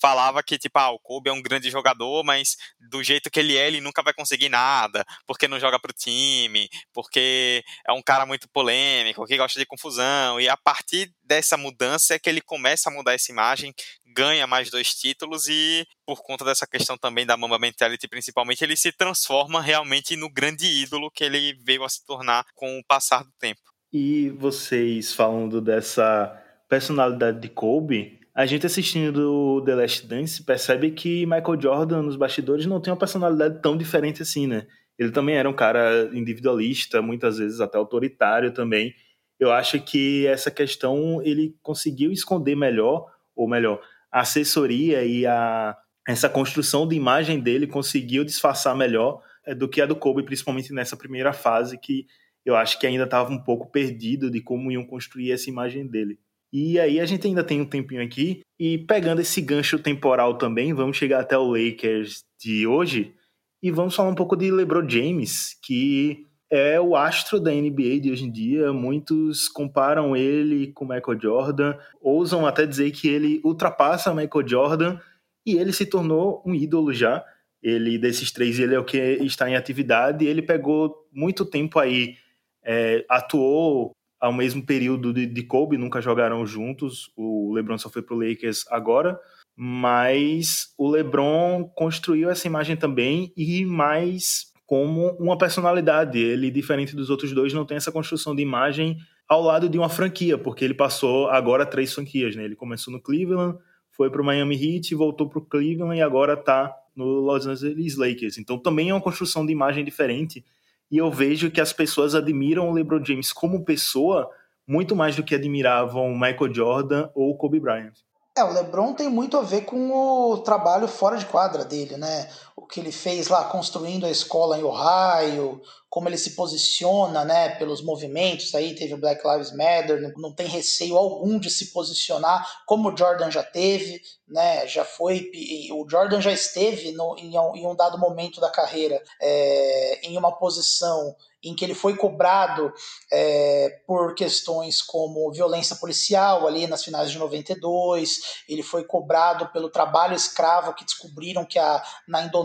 [SPEAKER 2] falava que, tipo, ah, o Kobe é um grande jogador, mas do jeito que ele é, ele nunca vai conseguir nada, porque não joga pro time, porque é um cara muito polêmico, que gosta de confusão, e a partir dessa mudança é que ele começa a mudar essa imagem, ganha mais dois títulos e, por conta dessa questão também da Mamba Mentality, principalmente, ele se transforma realmente no grande ídolo que ele veio a se tornar com o passar do tempo.
[SPEAKER 1] E vocês falando dessa personalidade de Kobe, a gente assistindo The Last Dance percebe que Michael Jordan nos bastidores não tem uma personalidade tão diferente assim, né? Ele também era um cara individualista, muitas vezes até autoritário também. Eu acho que essa questão ele conseguiu esconder melhor, ou melhor, a assessoria e a essa construção de imagem dele conseguiu disfarçar melhor é, do que a do Kobe, principalmente nessa primeira fase que eu acho que ainda estava um pouco perdido de como iam construir essa imagem dele. E aí a gente ainda tem um tempinho aqui. E pegando esse gancho temporal também, vamos chegar até o Lakers de hoje. E vamos falar um pouco de LeBron James, que é o astro da NBA de hoje em dia. Muitos comparam ele com Michael Jordan, ousam até dizer que ele ultrapassa Michael Jordan e ele se tornou um ídolo já. Ele desses três ele é o que está em atividade. Ele pegou muito tempo aí, é, atuou ao mesmo período de, de Kobe, nunca jogaram juntos. O LeBron só foi pro Lakers agora, mas o LeBron construiu essa imagem também e mais como uma personalidade. Ele, diferente dos outros dois, não tem essa construção de imagem ao lado de uma franquia, porque ele passou agora três franquias, né? Ele começou no Cleveland, foi para o Miami Heat, voltou para o Cleveland e agora está no Los Angeles Lakers. Então também é uma construção de imagem diferente. E eu vejo que as pessoas admiram o LeBron James como pessoa muito mais do que admiravam Michael Jordan ou Kobe Bryant.
[SPEAKER 3] É, o LeBron tem muito a ver com o trabalho fora de quadra dele, né? O que ele fez lá construindo a escola em Ohio, como ele se posiciona, né, pelos movimentos aí, teve o Black Lives Matter, não tem receio algum de se posicionar, como o Jordan já teve, né, já foi, o Jordan já esteve no, em, em um dado momento da carreira é, em uma posição em que ele foi cobrado é, por questões como violência policial ali nas finais de 92, ele foi cobrado pelo trabalho escravo que descobriram que a, na Indonésia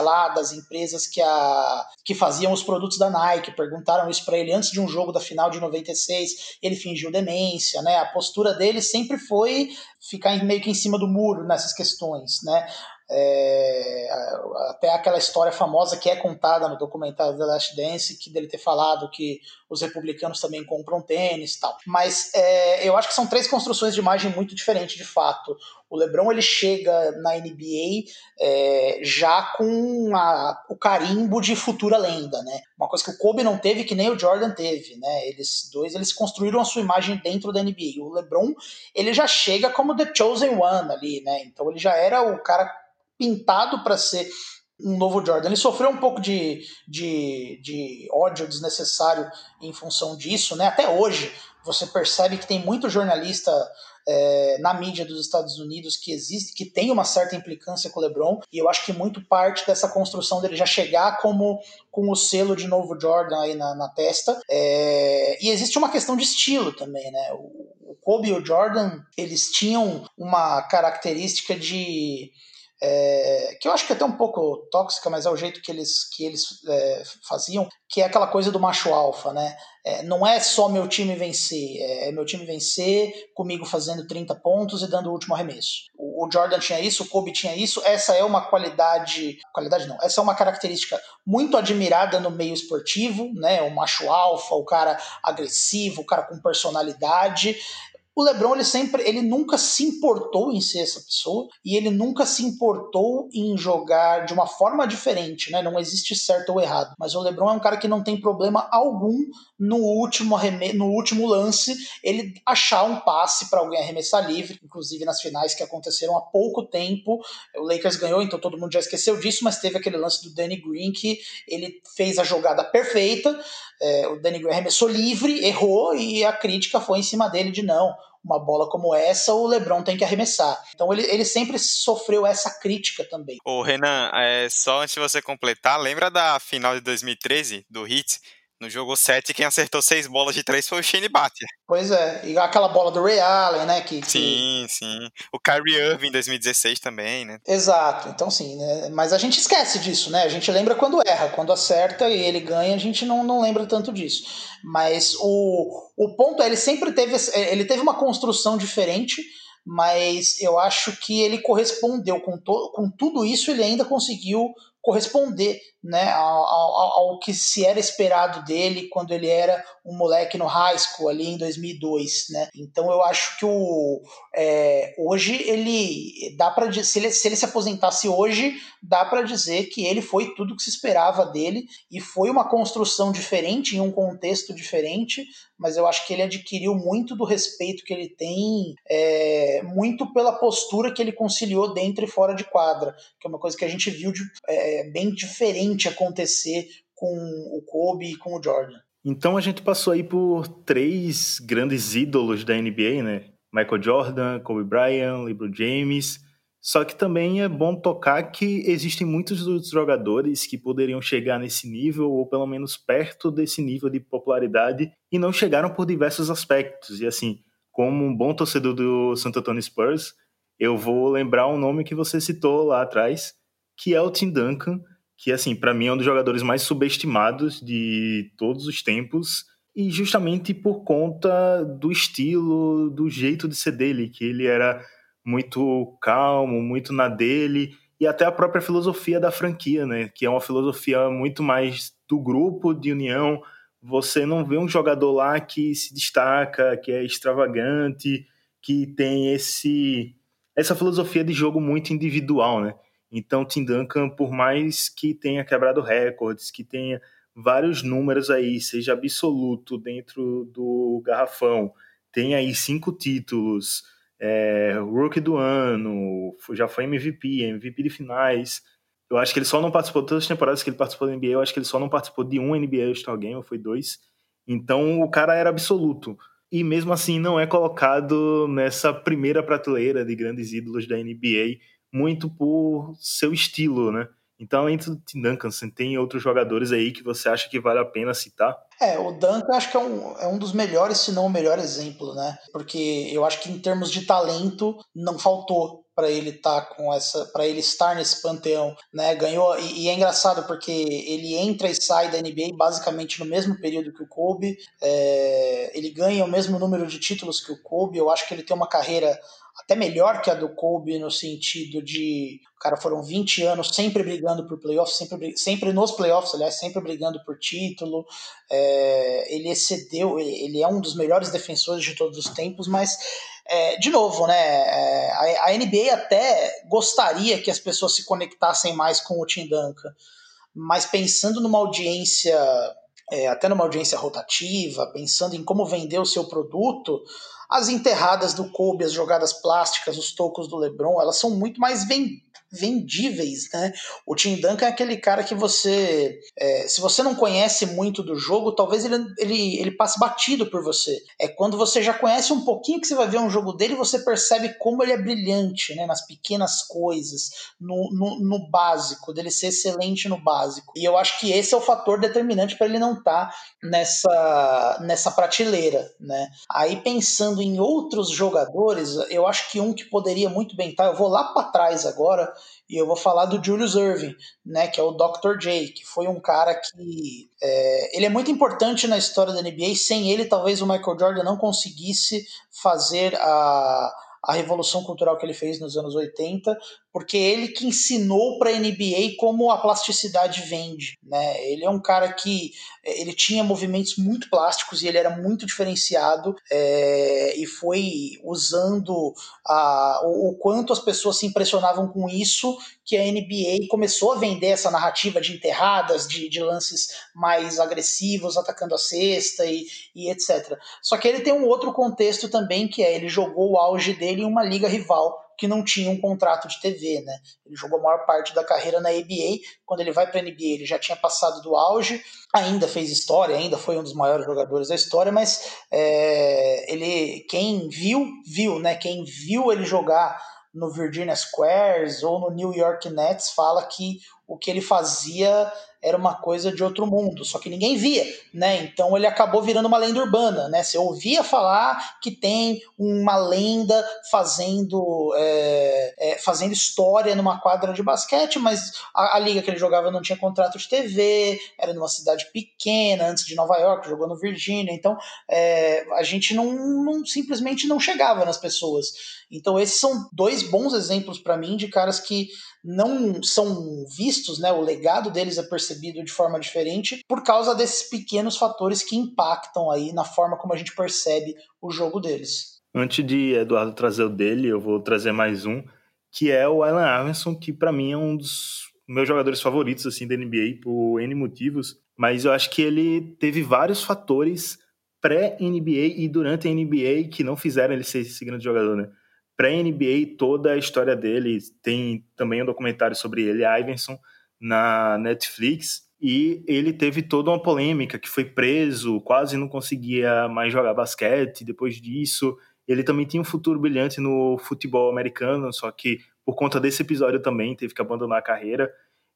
[SPEAKER 3] lá das empresas que, a, que faziam os produtos da Nike, perguntaram isso para ele antes de um jogo da final de 96, ele fingiu demência, né? A postura dele sempre foi ficar meio que em cima do muro nessas questões, né? É, até aquela história famosa que é contada no documentário The Last Dance, que dele ter falado que os republicanos também compram tênis e tal. Mas é, eu acho que são três construções de imagem muito diferentes de fato. O LeBron ele chega na NBA é, já com a, o carimbo de futura lenda, né? Uma coisa que o Kobe não teve, que nem o Jordan teve, né? Eles dois eles construíram a sua imagem dentro da NBA. O LeBron ele já chega como the chosen one ali, né? Então ele já era o cara pintado para ser um novo Jordan. Ele sofreu um pouco de, de, de ódio desnecessário em função disso, né? Até hoje você percebe que tem muito jornalista é, na mídia dos Estados Unidos que existe, que tem uma certa implicância com o LeBron, e eu acho que muito parte dessa construção dele já chegar como com o selo de novo Jordan aí na, na testa. É, e existe uma questão de estilo também, né? O, o Kobe e o Jordan, eles tinham uma característica de é, que eu acho que é até um pouco tóxica, mas é o jeito que eles, que eles é, faziam, que é aquela coisa do macho alfa, né? É, não é só meu time vencer, é, é meu time vencer comigo fazendo 30 pontos e dando o último arremesso. O, o, Jordan tinha isso, o Kobe tinha isso, essa é uma qualidade, qualidade não, essa é uma característica muito admirada no meio esportivo, né? O macho alfa, o cara agressivo, o cara com personalidade, o LeBron ele sempre, ele nunca se importou em ser essa pessoa e ele nunca se importou em jogar de uma forma diferente, né? Não existe certo ou errado. Mas o LeBron é um cara que não tem problema algum no último no último lance ele achar um passe para alguém arremessar livre, inclusive nas finais que aconteceram há pouco tempo. O Lakers ganhou, então todo mundo já esqueceu disso, mas teve aquele lance do Danny Green que ele fez a jogada perfeita. É, o Danny Green arremessou livre, errou e a crítica foi em cima dele de não uma bola como essa, o LeBron tem que arremessar. Então ele, ele sempre sofreu essa crítica também.
[SPEAKER 2] Ô Renan, é, só antes de você completar, lembra da final de 2013 do Heat? No jogo 7, quem acertou seis bolas de três foi o Shane Battier.
[SPEAKER 3] Pois é, e aquela bola do Ray Allen, né? Que,
[SPEAKER 2] que... Sim, sim. O Kyrie Irving em 2016 também, né?
[SPEAKER 3] Exato, então sim, né? Mas a gente esquece disso, né? A gente lembra quando erra, quando acerta e ele ganha, a gente não, não lembra tanto disso. Mas o, o ponto é, ele sempre teve, ele teve uma construção diferente, mas eu acho que ele correspondeu com, to, com tudo isso, ele ainda conseguiu corresponder né, ao, ao, ao, que se era esperado dele quando ele era um moleque no high school ali em 2002, né? Então eu acho que o é, hoje ele dá para se ele, se ele se aposentasse hoje dá para dizer que ele foi tudo que se esperava dele e foi uma construção diferente em um contexto diferente, mas eu acho que ele adquiriu muito do respeito que ele tem, é, muito pela postura que ele conciliou dentro e fora de quadra, que é uma coisa que a gente viu de, é, bem diferente acontecer com o Kobe e com o Jordan.
[SPEAKER 1] Então a gente passou aí por três grandes ídolos da NBA, né? Michael Jordan, Kobe Bryant, LeBron James. Só que também é bom tocar que existem muitos dos jogadores que poderiam chegar nesse nível, ou pelo menos perto desse nível de popularidade, e não chegaram por diversos aspectos. E assim, como um bom torcedor do Santo Antônio Spurs, eu vou lembrar um nome que você citou lá atrás, que é o Tim Duncan, que assim, para mim é um dos jogadores mais subestimados de todos os tempos, e justamente por conta do estilo, do jeito de ser dele, que ele era muito calmo, muito na dele, e até a própria filosofia da franquia, né? Que é uma filosofia muito mais do grupo, de união. Você não vê um jogador lá que se destaca, que é extravagante, que tem esse essa filosofia de jogo muito individual, né? Então, Tim Duncan, por mais que tenha quebrado recordes, que tenha vários números aí, seja absoluto dentro do garrafão, tem aí cinco títulos, é, Rookie do ano, já foi MVP, MVP de finais. Eu acho que ele só não participou de todas as temporadas que ele participou da NBA, eu acho que ele só não participou de um NBA All-Star Game, ou foi dois. Então o cara era absoluto. E mesmo assim não é colocado nessa primeira prateleira de grandes ídolos da NBA, muito por seu estilo, né? Então, além do Tim Duncan, tem outros jogadores aí que você acha que vale a pena citar?
[SPEAKER 3] É, o Duncan acho que é um, é um dos melhores, se não o melhor exemplo, né? Porque eu acho que em termos de talento não faltou para ele estar tá com essa, para ele estar nesse panteão, né? Ganhou e, e, é engraçado porque ele entra e sai da NBA basicamente no mesmo período que o Kobe. É, ele ganha o mesmo número de títulos que o Kobe. Eu acho que ele tem uma carreira até melhor que a do Kobe no sentido de, cara, foram 20 anos sempre brigando por playoffs, sempre, sempre nos playoffs, aliás, sempre brigando por título. É, ele excedeu, ele é um dos melhores defensores de todos os tempos, mas é, de novo, né? É, a, a, NBA até gostaria que as pessoas se conectassem mais com o Tim Duncan, mas pensando numa audiência, é, até numa audiência rotativa, pensando em como vender o seu produto, as enterradas do Kobe, as jogadas plásticas, os tocos do LeBron, elas são muito mais vendíveis, né? O Tim Duncan é aquele cara que você, é, se você não conhece muito do jogo, talvez ele, ele, ele passe batido por você. É quando você já conhece um pouquinho que você vai ver um jogo dele, você percebe como ele é brilhante, né? Nas pequenas coisas, no, no, no básico, dele ser excelente no básico. E eu acho que esse é o fator determinante para ele não estar tá nessa, nessa prateleira, né? Aí pensando em outros jogadores, eu acho que um que poderia muito bem estar, tá, eu vou lá para trás agora, e eu vou falar do Julius Irving, né, que é o Dr. J, que foi um cara que é, ele é muito importante na história da NBA. Sem ele, talvez o Michael Jordan não conseguisse fazer a, a revolução cultural que ele fez nos anos 80, porque ele que ensinou para a NBA como a plasticidade vende, né? Ele é um cara que é, ele tinha movimentos muito plásticos e ele era muito diferenciado é, e foi usando a, o, o, quanto as pessoas se impressionavam com isso que a NBA começou a vender essa narrativa de enterradas, de, de lances mais agressivos, atacando a cesta e, e etc. Só que ele tem um outro contexto também que é ele jogou o auge dele em uma liga rival que não tinha um contrato de TV, né? Ele jogou a maior parte da carreira na NBA. Quando ele vai para a NBA, ele já tinha passado do auge, ainda fez história, ainda foi um dos maiores jogadores da história, mas é, ele, quem viu, viu, né? Quem viu ele jogar no Virginia Squares ou no New York Nets fala que o que ele fazia era uma coisa de outro mundo, só que ninguém via, né? Então ele acabou virando uma lenda urbana, né? Você ouvia falar que tem uma lenda fazendo, é, é, fazendo história numa quadra de basquete, mas a, a, liga que ele jogava não tinha contrato de TV, era numa cidade pequena, antes de Nova York, jogou no Virgínia, então é, a gente não, não simplesmente não chegava nas pessoas. Então esses são dois bons exemplos para mim de caras que não são vistos, né? O legado deles é percebido de forma diferente por causa desses pequenos fatores que impactam aí na forma como a gente percebe o jogo deles.
[SPEAKER 1] Antes de Eduardo trazer o dele, eu vou trazer mais um, que é o Allen Iverson, que para mim é um dos meus jogadores favoritos assim da NBA por N motivos, mas eu acho que ele teve vários fatores pré-NBA e durante a NBA que não fizeram ele ser esse grande jogador, né? pré-NBA, toda a história dele. Tem também um documentário sobre ele, Iverson, na Netflix. E ele teve toda uma polêmica, que foi preso, quase não conseguia mais jogar basquete. Depois disso, ele também tinha um futuro brilhante no futebol americano, só que por conta desse episódio também teve que abandonar a carreira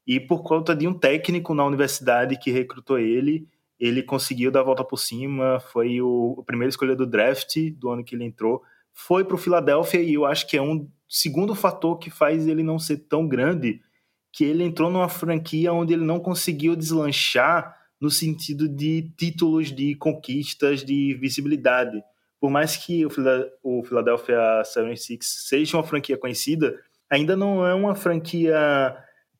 [SPEAKER 1] e por conta de um técnico na universidade que recrutou ele, ele conseguiu dar a volta por cima, foi o, primeiro escolha do draft do ano que ele entrou, foi para o Philadelphia e eu acho que é um segundo fator que faz ele não ser tão grande, que ele entrou numa franquia onde ele não conseguiu deslanchar no sentido de títulos, de conquistas, de visibilidade. Por mais que o Philadelphia 76 seja uma franquia conhecida, ainda não é uma franquia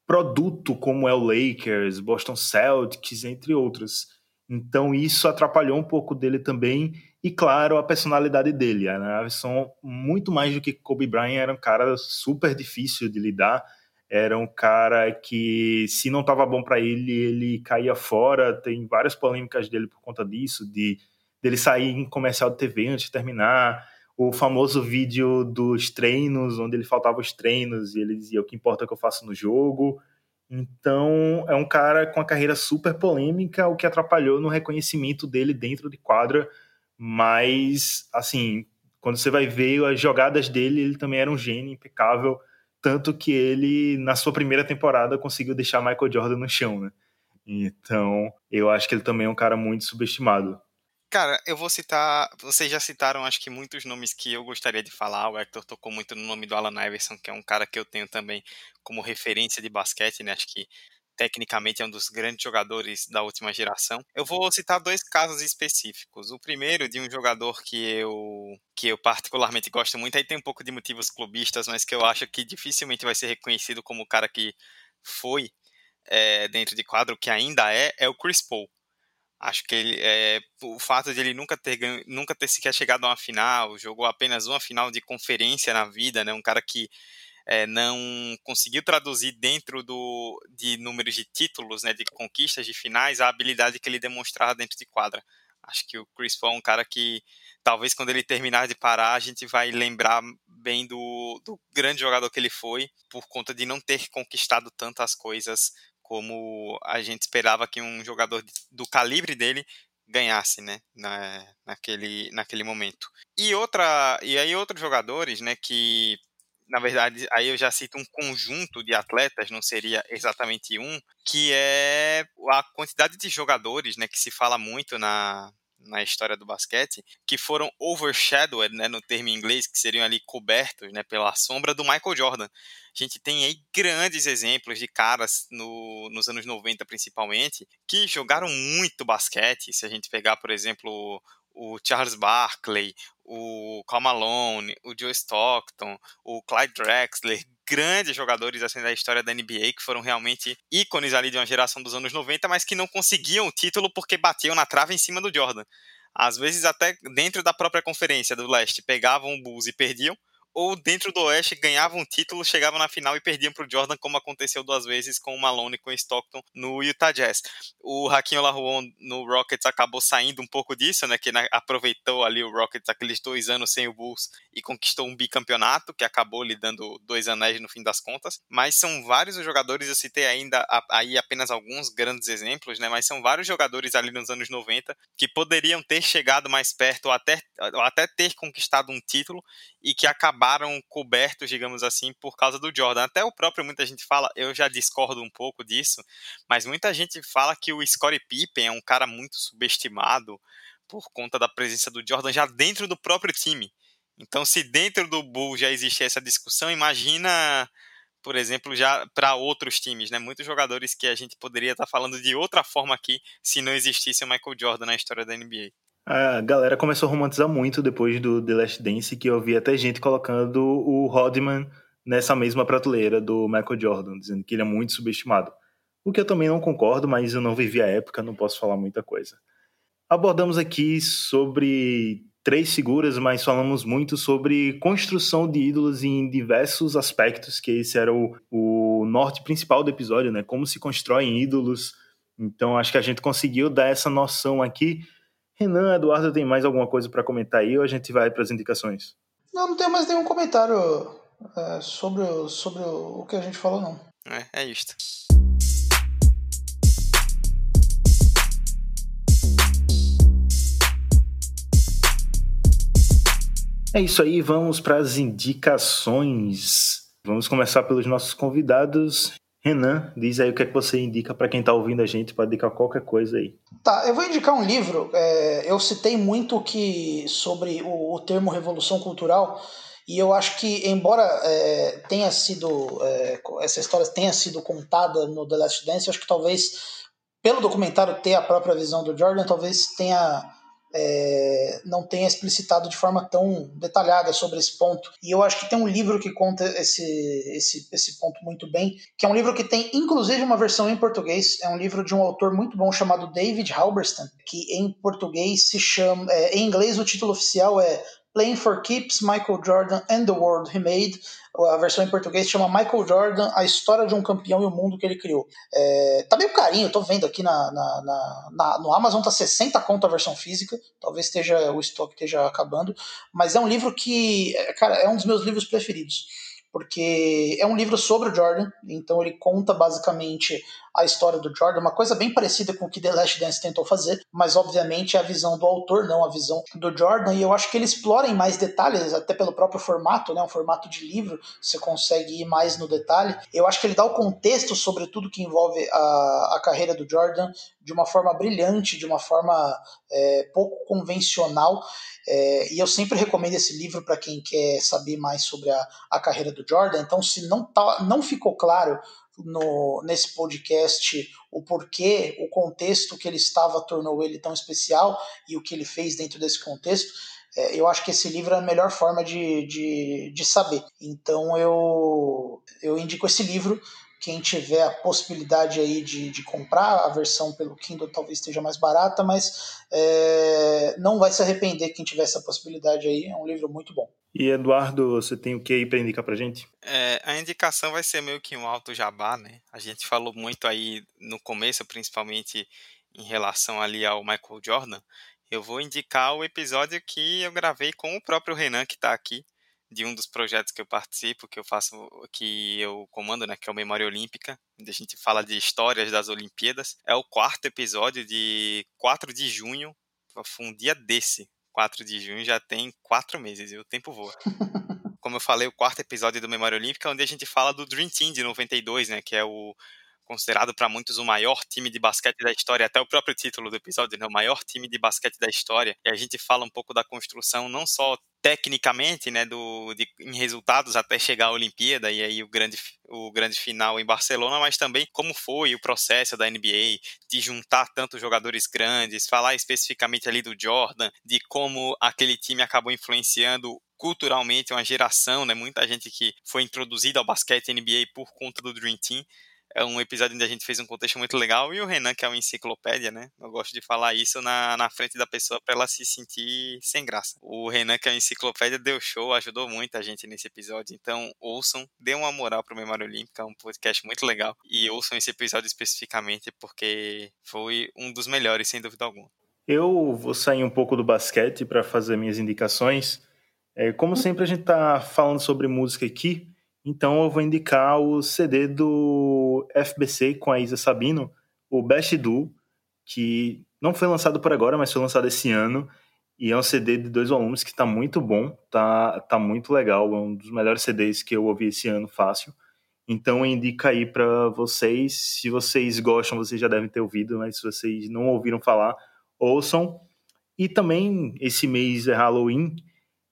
[SPEAKER 1] produto como é o Lakers, Boston Celtics, entre outros. Então isso atrapalhou um pouco dele também e claro a personalidade dele. A Iverson muito mais do que Kobe Bryant era um cara super difícil de lidar. Era um cara que se não estava bom para ele ele caía fora. Tem várias polêmicas dele por conta disso, de dele sair em comercial de TV antes de terminar o famoso vídeo dos treinos, onde ele faltava os treinos e ele dizia o que importa é que eu faço no jogo. Então, é um cara com uma carreira super polêmica, o que atrapalhou no reconhecimento dele dentro de quadra, mas, assim, quando você vai ver as jogadas dele, ele também era um gênio impecável, tanto que ele, na sua primeira temporada, conseguiu deixar Michael Jordan no chão, né? Então, eu acho que ele também é um cara muito subestimado.
[SPEAKER 2] Cara, eu vou citar. Vocês já citaram, acho que muitos nomes que eu gostaria de falar. O Hector tocou muito no nome do Alan Iverson, que é um cara que eu tenho também como referência de basquete, né? Acho que tecnicamente é um dos grandes jogadores da última geração. Eu vou citar dois casos específicos. O primeiro de um jogador que eu que eu particularmente gosto muito, aí tem um pouco de motivos clubistas, mas que eu acho que dificilmente vai ser reconhecido como o cara que foi é, dentro de quadro, que ainda é, é o Chris Paul. Acho que ele, é, o fato de ele nunca ter, nunca ter sequer chegado a uma final, jogou apenas uma final de conferência na vida, né? Um cara que é, não conseguiu traduzir dentro do, de números de títulos, né? De conquistas, de finais, a habilidade que ele demonstrava dentro de quadra. Acho que o Chris Paul é um cara que, talvez quando ele terminar de parar, a gente vai lembrar bem do, do grande jogador que ele foi, por conta de não ter conquistado tantas coisas como a gente esperava que um jogador do calibre dele ganhasse, né, na, naquele, naquele momento. E outra, e aí outros jogadores, né, que na verdade aí eu já cito um conjunto de atletas, não seria exatamente um, que é a quantidade de jogadores, né, que se fala muito na na história do basquete, que foram overshadowed, né, no termo em inglês, que seriam ali cobertos, né, pela sombra do Michael Jordan. A gente tem aí grandes exemplos de caras no, nos anos 90 principalmente, que jogaram muito basquete. Se a gente pegar, por exemplo, o Charles Barkley, o Karl Malone, o Joe Stockton, o Clyde Drexler, grandes jogadores assim da história da NBA que foram realmente ícones ali de uma geração dos anos 90, mas que não conseguiam o título porque batiam na trave em cima do Jordan. Às vezes até dentro da própria conferência do leste pegavam o Bulls e perdiam, ou dentro do Oeste ganhavam um título, chegavam na final e perdiam para o Jordan, como aconteceu duas vezes com o Malone e com o Stockton no Utah Jazz. O Hakim Olajuwon no Rockets acabou saindo um pouco disso, né, que aproveitou ali o Rockets aqueles dois anos sem o Bulls e conquistou um bicampeonato, que acabou lhe dando dois anéis no fim das contas. Mas são vários os jogadores, eu citei ainda aí apenas alguns grandes exemplos, né, mas são vários jogadores ali nos anos 90 que poderiam ter chegado mais perto ou até, ou até ter conquistado um título e que acabaram cobertos, digamos assim, por causa do Jordan. Até o próprio, muita gente fala, eu já discordo um pouco disso, mas muita gente fala que o Scottie Pippen é um cara muito subestimado por conta da presença do Jordan já dentro do próprio time. Então, se dentro do Bull já existe essa discussão, imagina, por exemplo, já para outros times, né? Muitos jogadores que a gente poderia estar tá falando de outra forma aqui se não existisse o Michael Jordan na história da NBA
[SPEAKER 1] a galera começou a romantizar muito depois do The Last Dance, que eu vi até gente colocando o Rodman nessa mesma prateleira do Michael Jordan, dizendo que ele é muito subestimado. O que eu também não concordo, mas eu não vivi a época, não posso falar muita coisa. Abordamos aqui sobre três figuras, mas falamos muito sobre construção de ídolos em diversos aspectos, que esse era o, o norte principal do episódio, né? Como se constroem ídolos. Então acho que a gente conseguiu dar essa noção aqui Renan, Eduardo, tem mais alguma coisa para comentar aí ou a gente vai para as indicações?
[SPEAKER 3] Não, não tenho mais nenhum comentário é, sobre, sobre o que a gente falou, não.
[SPEAKER 2] É, é isto.
[SPEAKER 1] É isso aí, vamos para as indicações. Vamos começar pelos nossos convidados. Renan, diz aí o que é que você indica para quem está ouvindo a gente, pode indicar qualquer coisa aí.
[SPEAKER 3] Tá, eu vou indicar um livro. É, eu citei muito que sobre o, o, termo revolução cultural e eu acho que embora é, tenha sido é, essa história tenha sido contada no The Last Dance, acho que talvez pelo documentário ter a própria visão do Jordan, talvez tenha é, não tenha explicitado de forma tão detalhada sobre esse ponto. E eu acho que tem um livro que conta esse, esse, esse ponto muito bem, que é um livro que tem inclusive uma versão em português. É um livro de um autor muito bom chamado David Halberstam, que em português se chama. É, em inglês o título oficial é Playing for Keeps, Michael Jordan and the World He Made. A versão em português chama Michael Jordan, a história de um campeão e o mundo que ele criou. É, tá meio carinho, tô vendo aqui na, na, na, na, no Amazon, tá 60 conto a versão física, talvez esteja o estoque esteja acabando, mas é um livro que, cara, é um dos meus livros preferidos porque é um livro sobre o Jordan, então ele conta basicamente a história do Jordan, uma coisa bem parecida com o que The Last Dance tentou fazer, mas obviamente é a visão do autor, não a visão do Jordan, e eu acho que ele explora em mais detalhes, até pelo próprio formato, né, um formato de livro, você consegue ir mais no detalhe. Eu acho que ele dá o contexto sobre tudo que envolve a, a carreira do Jordan de uma forma brilhante, de uma forma é, pouco convencional, é, e eu sempre recomendo esse livro para quem quer saber mais sobre a, a carreira do Jordan. Então, se não, tá, não ficou claro no, nesse podcast o porquê, o contexto que ele estava tornou ele tão especial e o que ele fez dentro desse contexto, é, eu acho que esse livro é a melhor forma de, de, de saber. Então eu, eu indico esse livro quem tiver a possibilidade aí de, de comprar, a versão pelo Kindle talvez esteja mais barata, mas é, não vai se arrepender quem tiver essa possibilidade aí. É um livro muito bom.
[SPEAKER 1] E Eduardo, você tem o que aí para indicar para gente?
[SPEAKER 2] É, a indicação vai ser meio que um alto jabá, né? A gente falou muito aí no começo, principalmente em relação ali ao Michael Jordan. Eu vou indicar o episódio que eu gravei com o próprio Renan que está aqui de um dos projetos que eu participo, que eu faço, que eu comando, né, que é o Memória Olímpica, onde a gente fala de histórias das Olimpíadas. É o quarto episódio de 4 de junho, foi um dia desse, 4 de junho, já tem quatro meses e o tempo voa. [LAUGHS] Como eu falei, o quarto episódio do Memória Olímpica, onde a gente fala do Dream Team de 92, né, que é o considerado para muitos o maior time de basquete da história, até o próprio título do episódio, né, o maior time de basquete da história. E a gente fala um pouco da construção não só tecnicamente, né, do, de, em resultados até chegar à Olimpíada e aí o grande, o grande final em Barcelona, mas também como foi o processo da NBA de juntar tantos jogadores grandes, falar especificamente ali do Jordan, de como aquele time acabou influenciando culturalmente uma geração, né, muita gente que foi introduzida ao basquete NBA por conta do Dream Team é um episódio onde a gente fez um contexto muito legal e o Renan, que é uma enciclopédia, né? Eu gosto de falar isso na, na frente da pessoa para ela se sentir sem graça. O Renan, que é uma enciclopédia, deu show, ajudou muito a gente nesse episódio. Então, ouçam, dê uma moral pro Memória Olímpica, é um podcast muito legal. E ouçam esse episódio especificamente porque foi um dos melhores, sem dúvida alguma.
[SPEAKER 1] Eu vou sair um pouco do basquete para fazer minhas indicações. É, como sempre, a gente está falando sobre música aqui. Então eu vou indicar o CD do FBC com a Isa Sabino, o Best Do, que não foi lançado por agora, mas foi lançado esse ano. E é um CD de dois volumes que tá muito bom, tá, tá muito legal. É um dos melhores CDs que eu ouvi esse ano, fácil. Então indica aí para vocês. Se vocês gostam, vocês já devem ter ouvido, mas se vocês não ouviram falar, ouçam. E também esse mês é Halloween,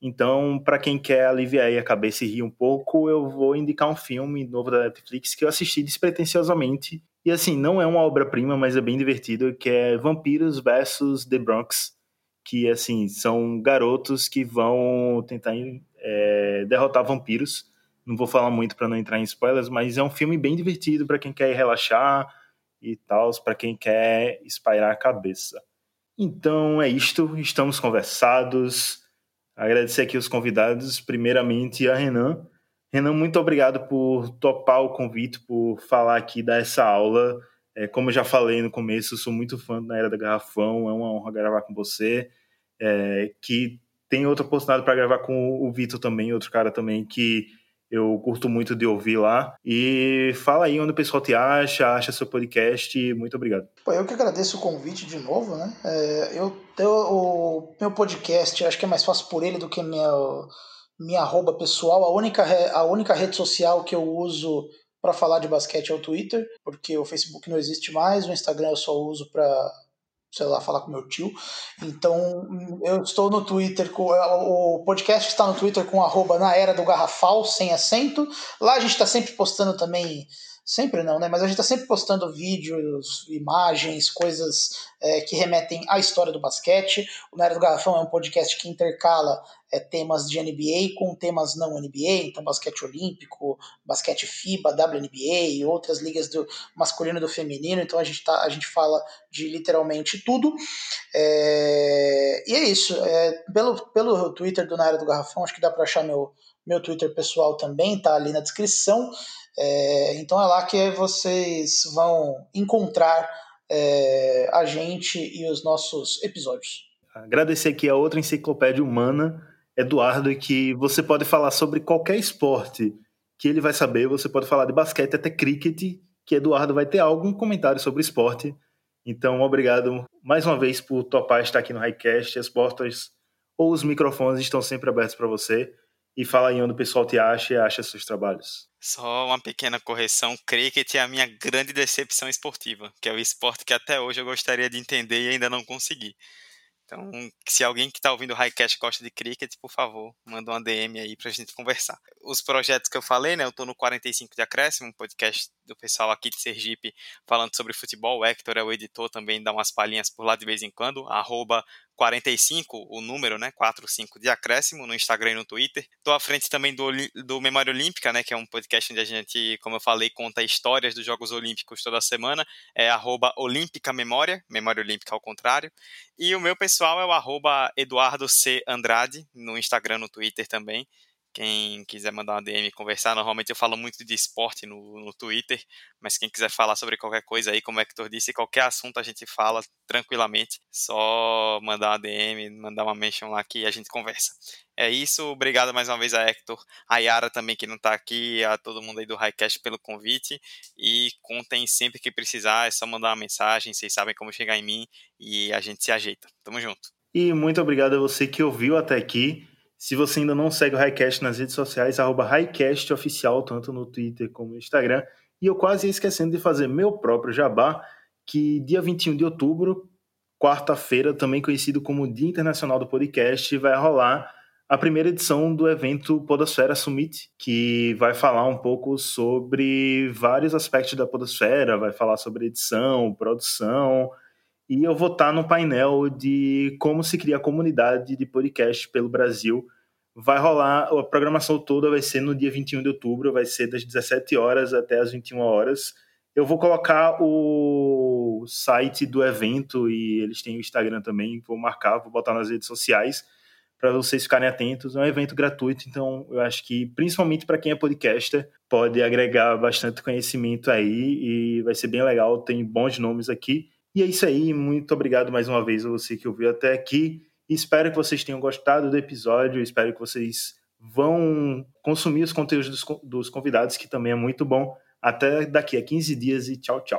[SPEAKER 1] então, para quem quer aliviar a cabeça e rir um pouco, eu vou indicar um filme novo da Netflix que eu assisti despretensiosamente. E assim, não é uma obra-prima, mas é bem divertido, que é Vampiros versus The Bronx. Que assim, são garotos que vão tentar é, derrotar vampiros. Não vou falar muito para não entrar em spoilers, mas é um filme bem divertido para quem quer relaxar e tal, para quem quer espairar a cabeça. Então é isto, estamos conversados. Agradecer aqui os convidados, primeiramente a Renan. Renan, muito obrigado por topar o convite, por falar aqui, dar essa aula. É, como eu já falei no começo, sou muito fã da Era da Garrafão, é uma honra gravar com você. É, que tem outra oportunidade para gravar com o Vitor também, outro cara também que eu curto muito de ouvir lá. E fala aí onde o pessoal te acha, acha seu podcast. Muito obrigado.
[SPEAKER 3] Pô, eu que agradeço o convite de novo, né? É, eu, eu, o meu podcast, acho que é mais fácil por ele do que meu, minha arroba pessoal. A única, a única rede social que eu uso para falar de basquete é o Twitter, porque o Facebook não existe mais, o Instagram eu só uso para sei lá, falar com meu tio. Então, eu estou no Twitter, com, o podcast está no Twitter com arroba na era do garrafal, sem acento. Lá a gente está sempre postando também Sempre não, né? Mas a gente está sempre postando vídeos, imagens, coisas é, que remetem à história do basquete. O Na Era do Garrafão é um podcast que intercala é, temas de NBA com temas não NBA, então basquete olímpico, basquete FIBA, WNBA e outras ligas do masculino e do feminino. Então a gente, tá, a gente fala de literalmente tudo. É, e é isso. É, pelo, pelo Twitter do Na Era do Garrafão, acho que dá para achar meu, meu Twitter pessoal também, tá ali na descrição. É, então é lá que vocês vão encontrar é, a gente e os nossos episódios.
[SPEAKER 1] Agradecer aqui a outra enciclopédia humana, Eduardo, que você pode falar sobre qualquer esporte que ele vai saber. Você pode falar de basquete até cricket, que Eduardo vai ter algum comentário sobre esporte. Então, obrigado mais uma vez por topar estar aqui no Highcast. As portas ou os microfones estão sempre abertos para você e fala aí onde o pessoal te acha e acha seus trabalhos.
[SPEAKER 2] Só uma pequena correção, cricket é a minha grande decepção esportiva, que é o esporte que até hoje eu gostaria de entender e ainda não consegui. Então, se alguém que está ouvindo o Highcast gosta de cricket, por favor, manda uma DM aí para a gente conversar. Os projetos que eu falei, né? Eu estou no 45 de Acréscimo, um podcast do pessoal aqui de Sergipe falando sobre futebol. O Hector é o editor, também dá umas palhinhas por lá de vez em quando. Arroba 45, o número, né? 45 de acréscimo no Instagram e no Twitter. Estou à frente também do, do Memória Olímpica, né? Que é um podcast onde a gente, como eu falei, conta histórias dos Jogos Olímpicos toda semana. É arroba Olímpica Memória, Memória Olímpica ao contrário. E o meu pessoal é o arroba Eduardo C. Andrade, no Instagram, no Twitter também. Quem quiser mandar uma DM conversar, normalmente eu falo muito de esporte no, no Twitter, mas quem quiser falar sobre qualquer coisa aí, como o Hector disse, qualquer assunto a gente fala tranquilamente. Só mandar uma DM, mandar uma mention lá que a gente conversa. É isso, obrigado mais uma vez a Hector, a Yara também que não está aqui, a todo mundo aí do Highcast pelo convite. E contem sempre que precisar, é só mandar uma mensagem, vocês sabem como chegar em mim e a gente se ajeita. Tamo junto.
[SPEAKER 1] E muito obrigado a você que ouviu até aqui. Se você ainda não segue o Highcast nas redes sociais, arroba Oficial, tanto no Twitter como no Instagram. E eu quase ia esquecendo de fazer meu próprio jabá, que dia 21 de outubro, quarta-feira, também conhecido como Dia Internacional do Podcast, vai rolar a primeira edição do evento Podosfera Summit, que vai falar um pouco sobre vários aspectos da Podosfera, vai falar sobre edição, produção, e eu vou estar no painel de como se cria a comunidade de podcast pelo Brasil. Vai rolar, a programação toda vai ser no dia 21 de outubro, vai ser das 17 horas até as 21 horas. Eu vou colocar o site do evento e eles têm o Instagram também, vou marcar, vou botar nas redes sociais para vocês ficarem atentos. É um evento gratuito, então eu acho que, principalmente para quem é podcaster, pode agregar bastante conhecimento aí e vai ser bem legal. Tem bons nomes aqui. E é isso aí, muito obrigado mais uma vez a você que ouviu até aqui. Espero que vocês tenham gostado do episódio, espero que vocês vão consumir os conteúdos dos convidados, que também é muito bom. Até daqui a 15 dias e tchau, tchau.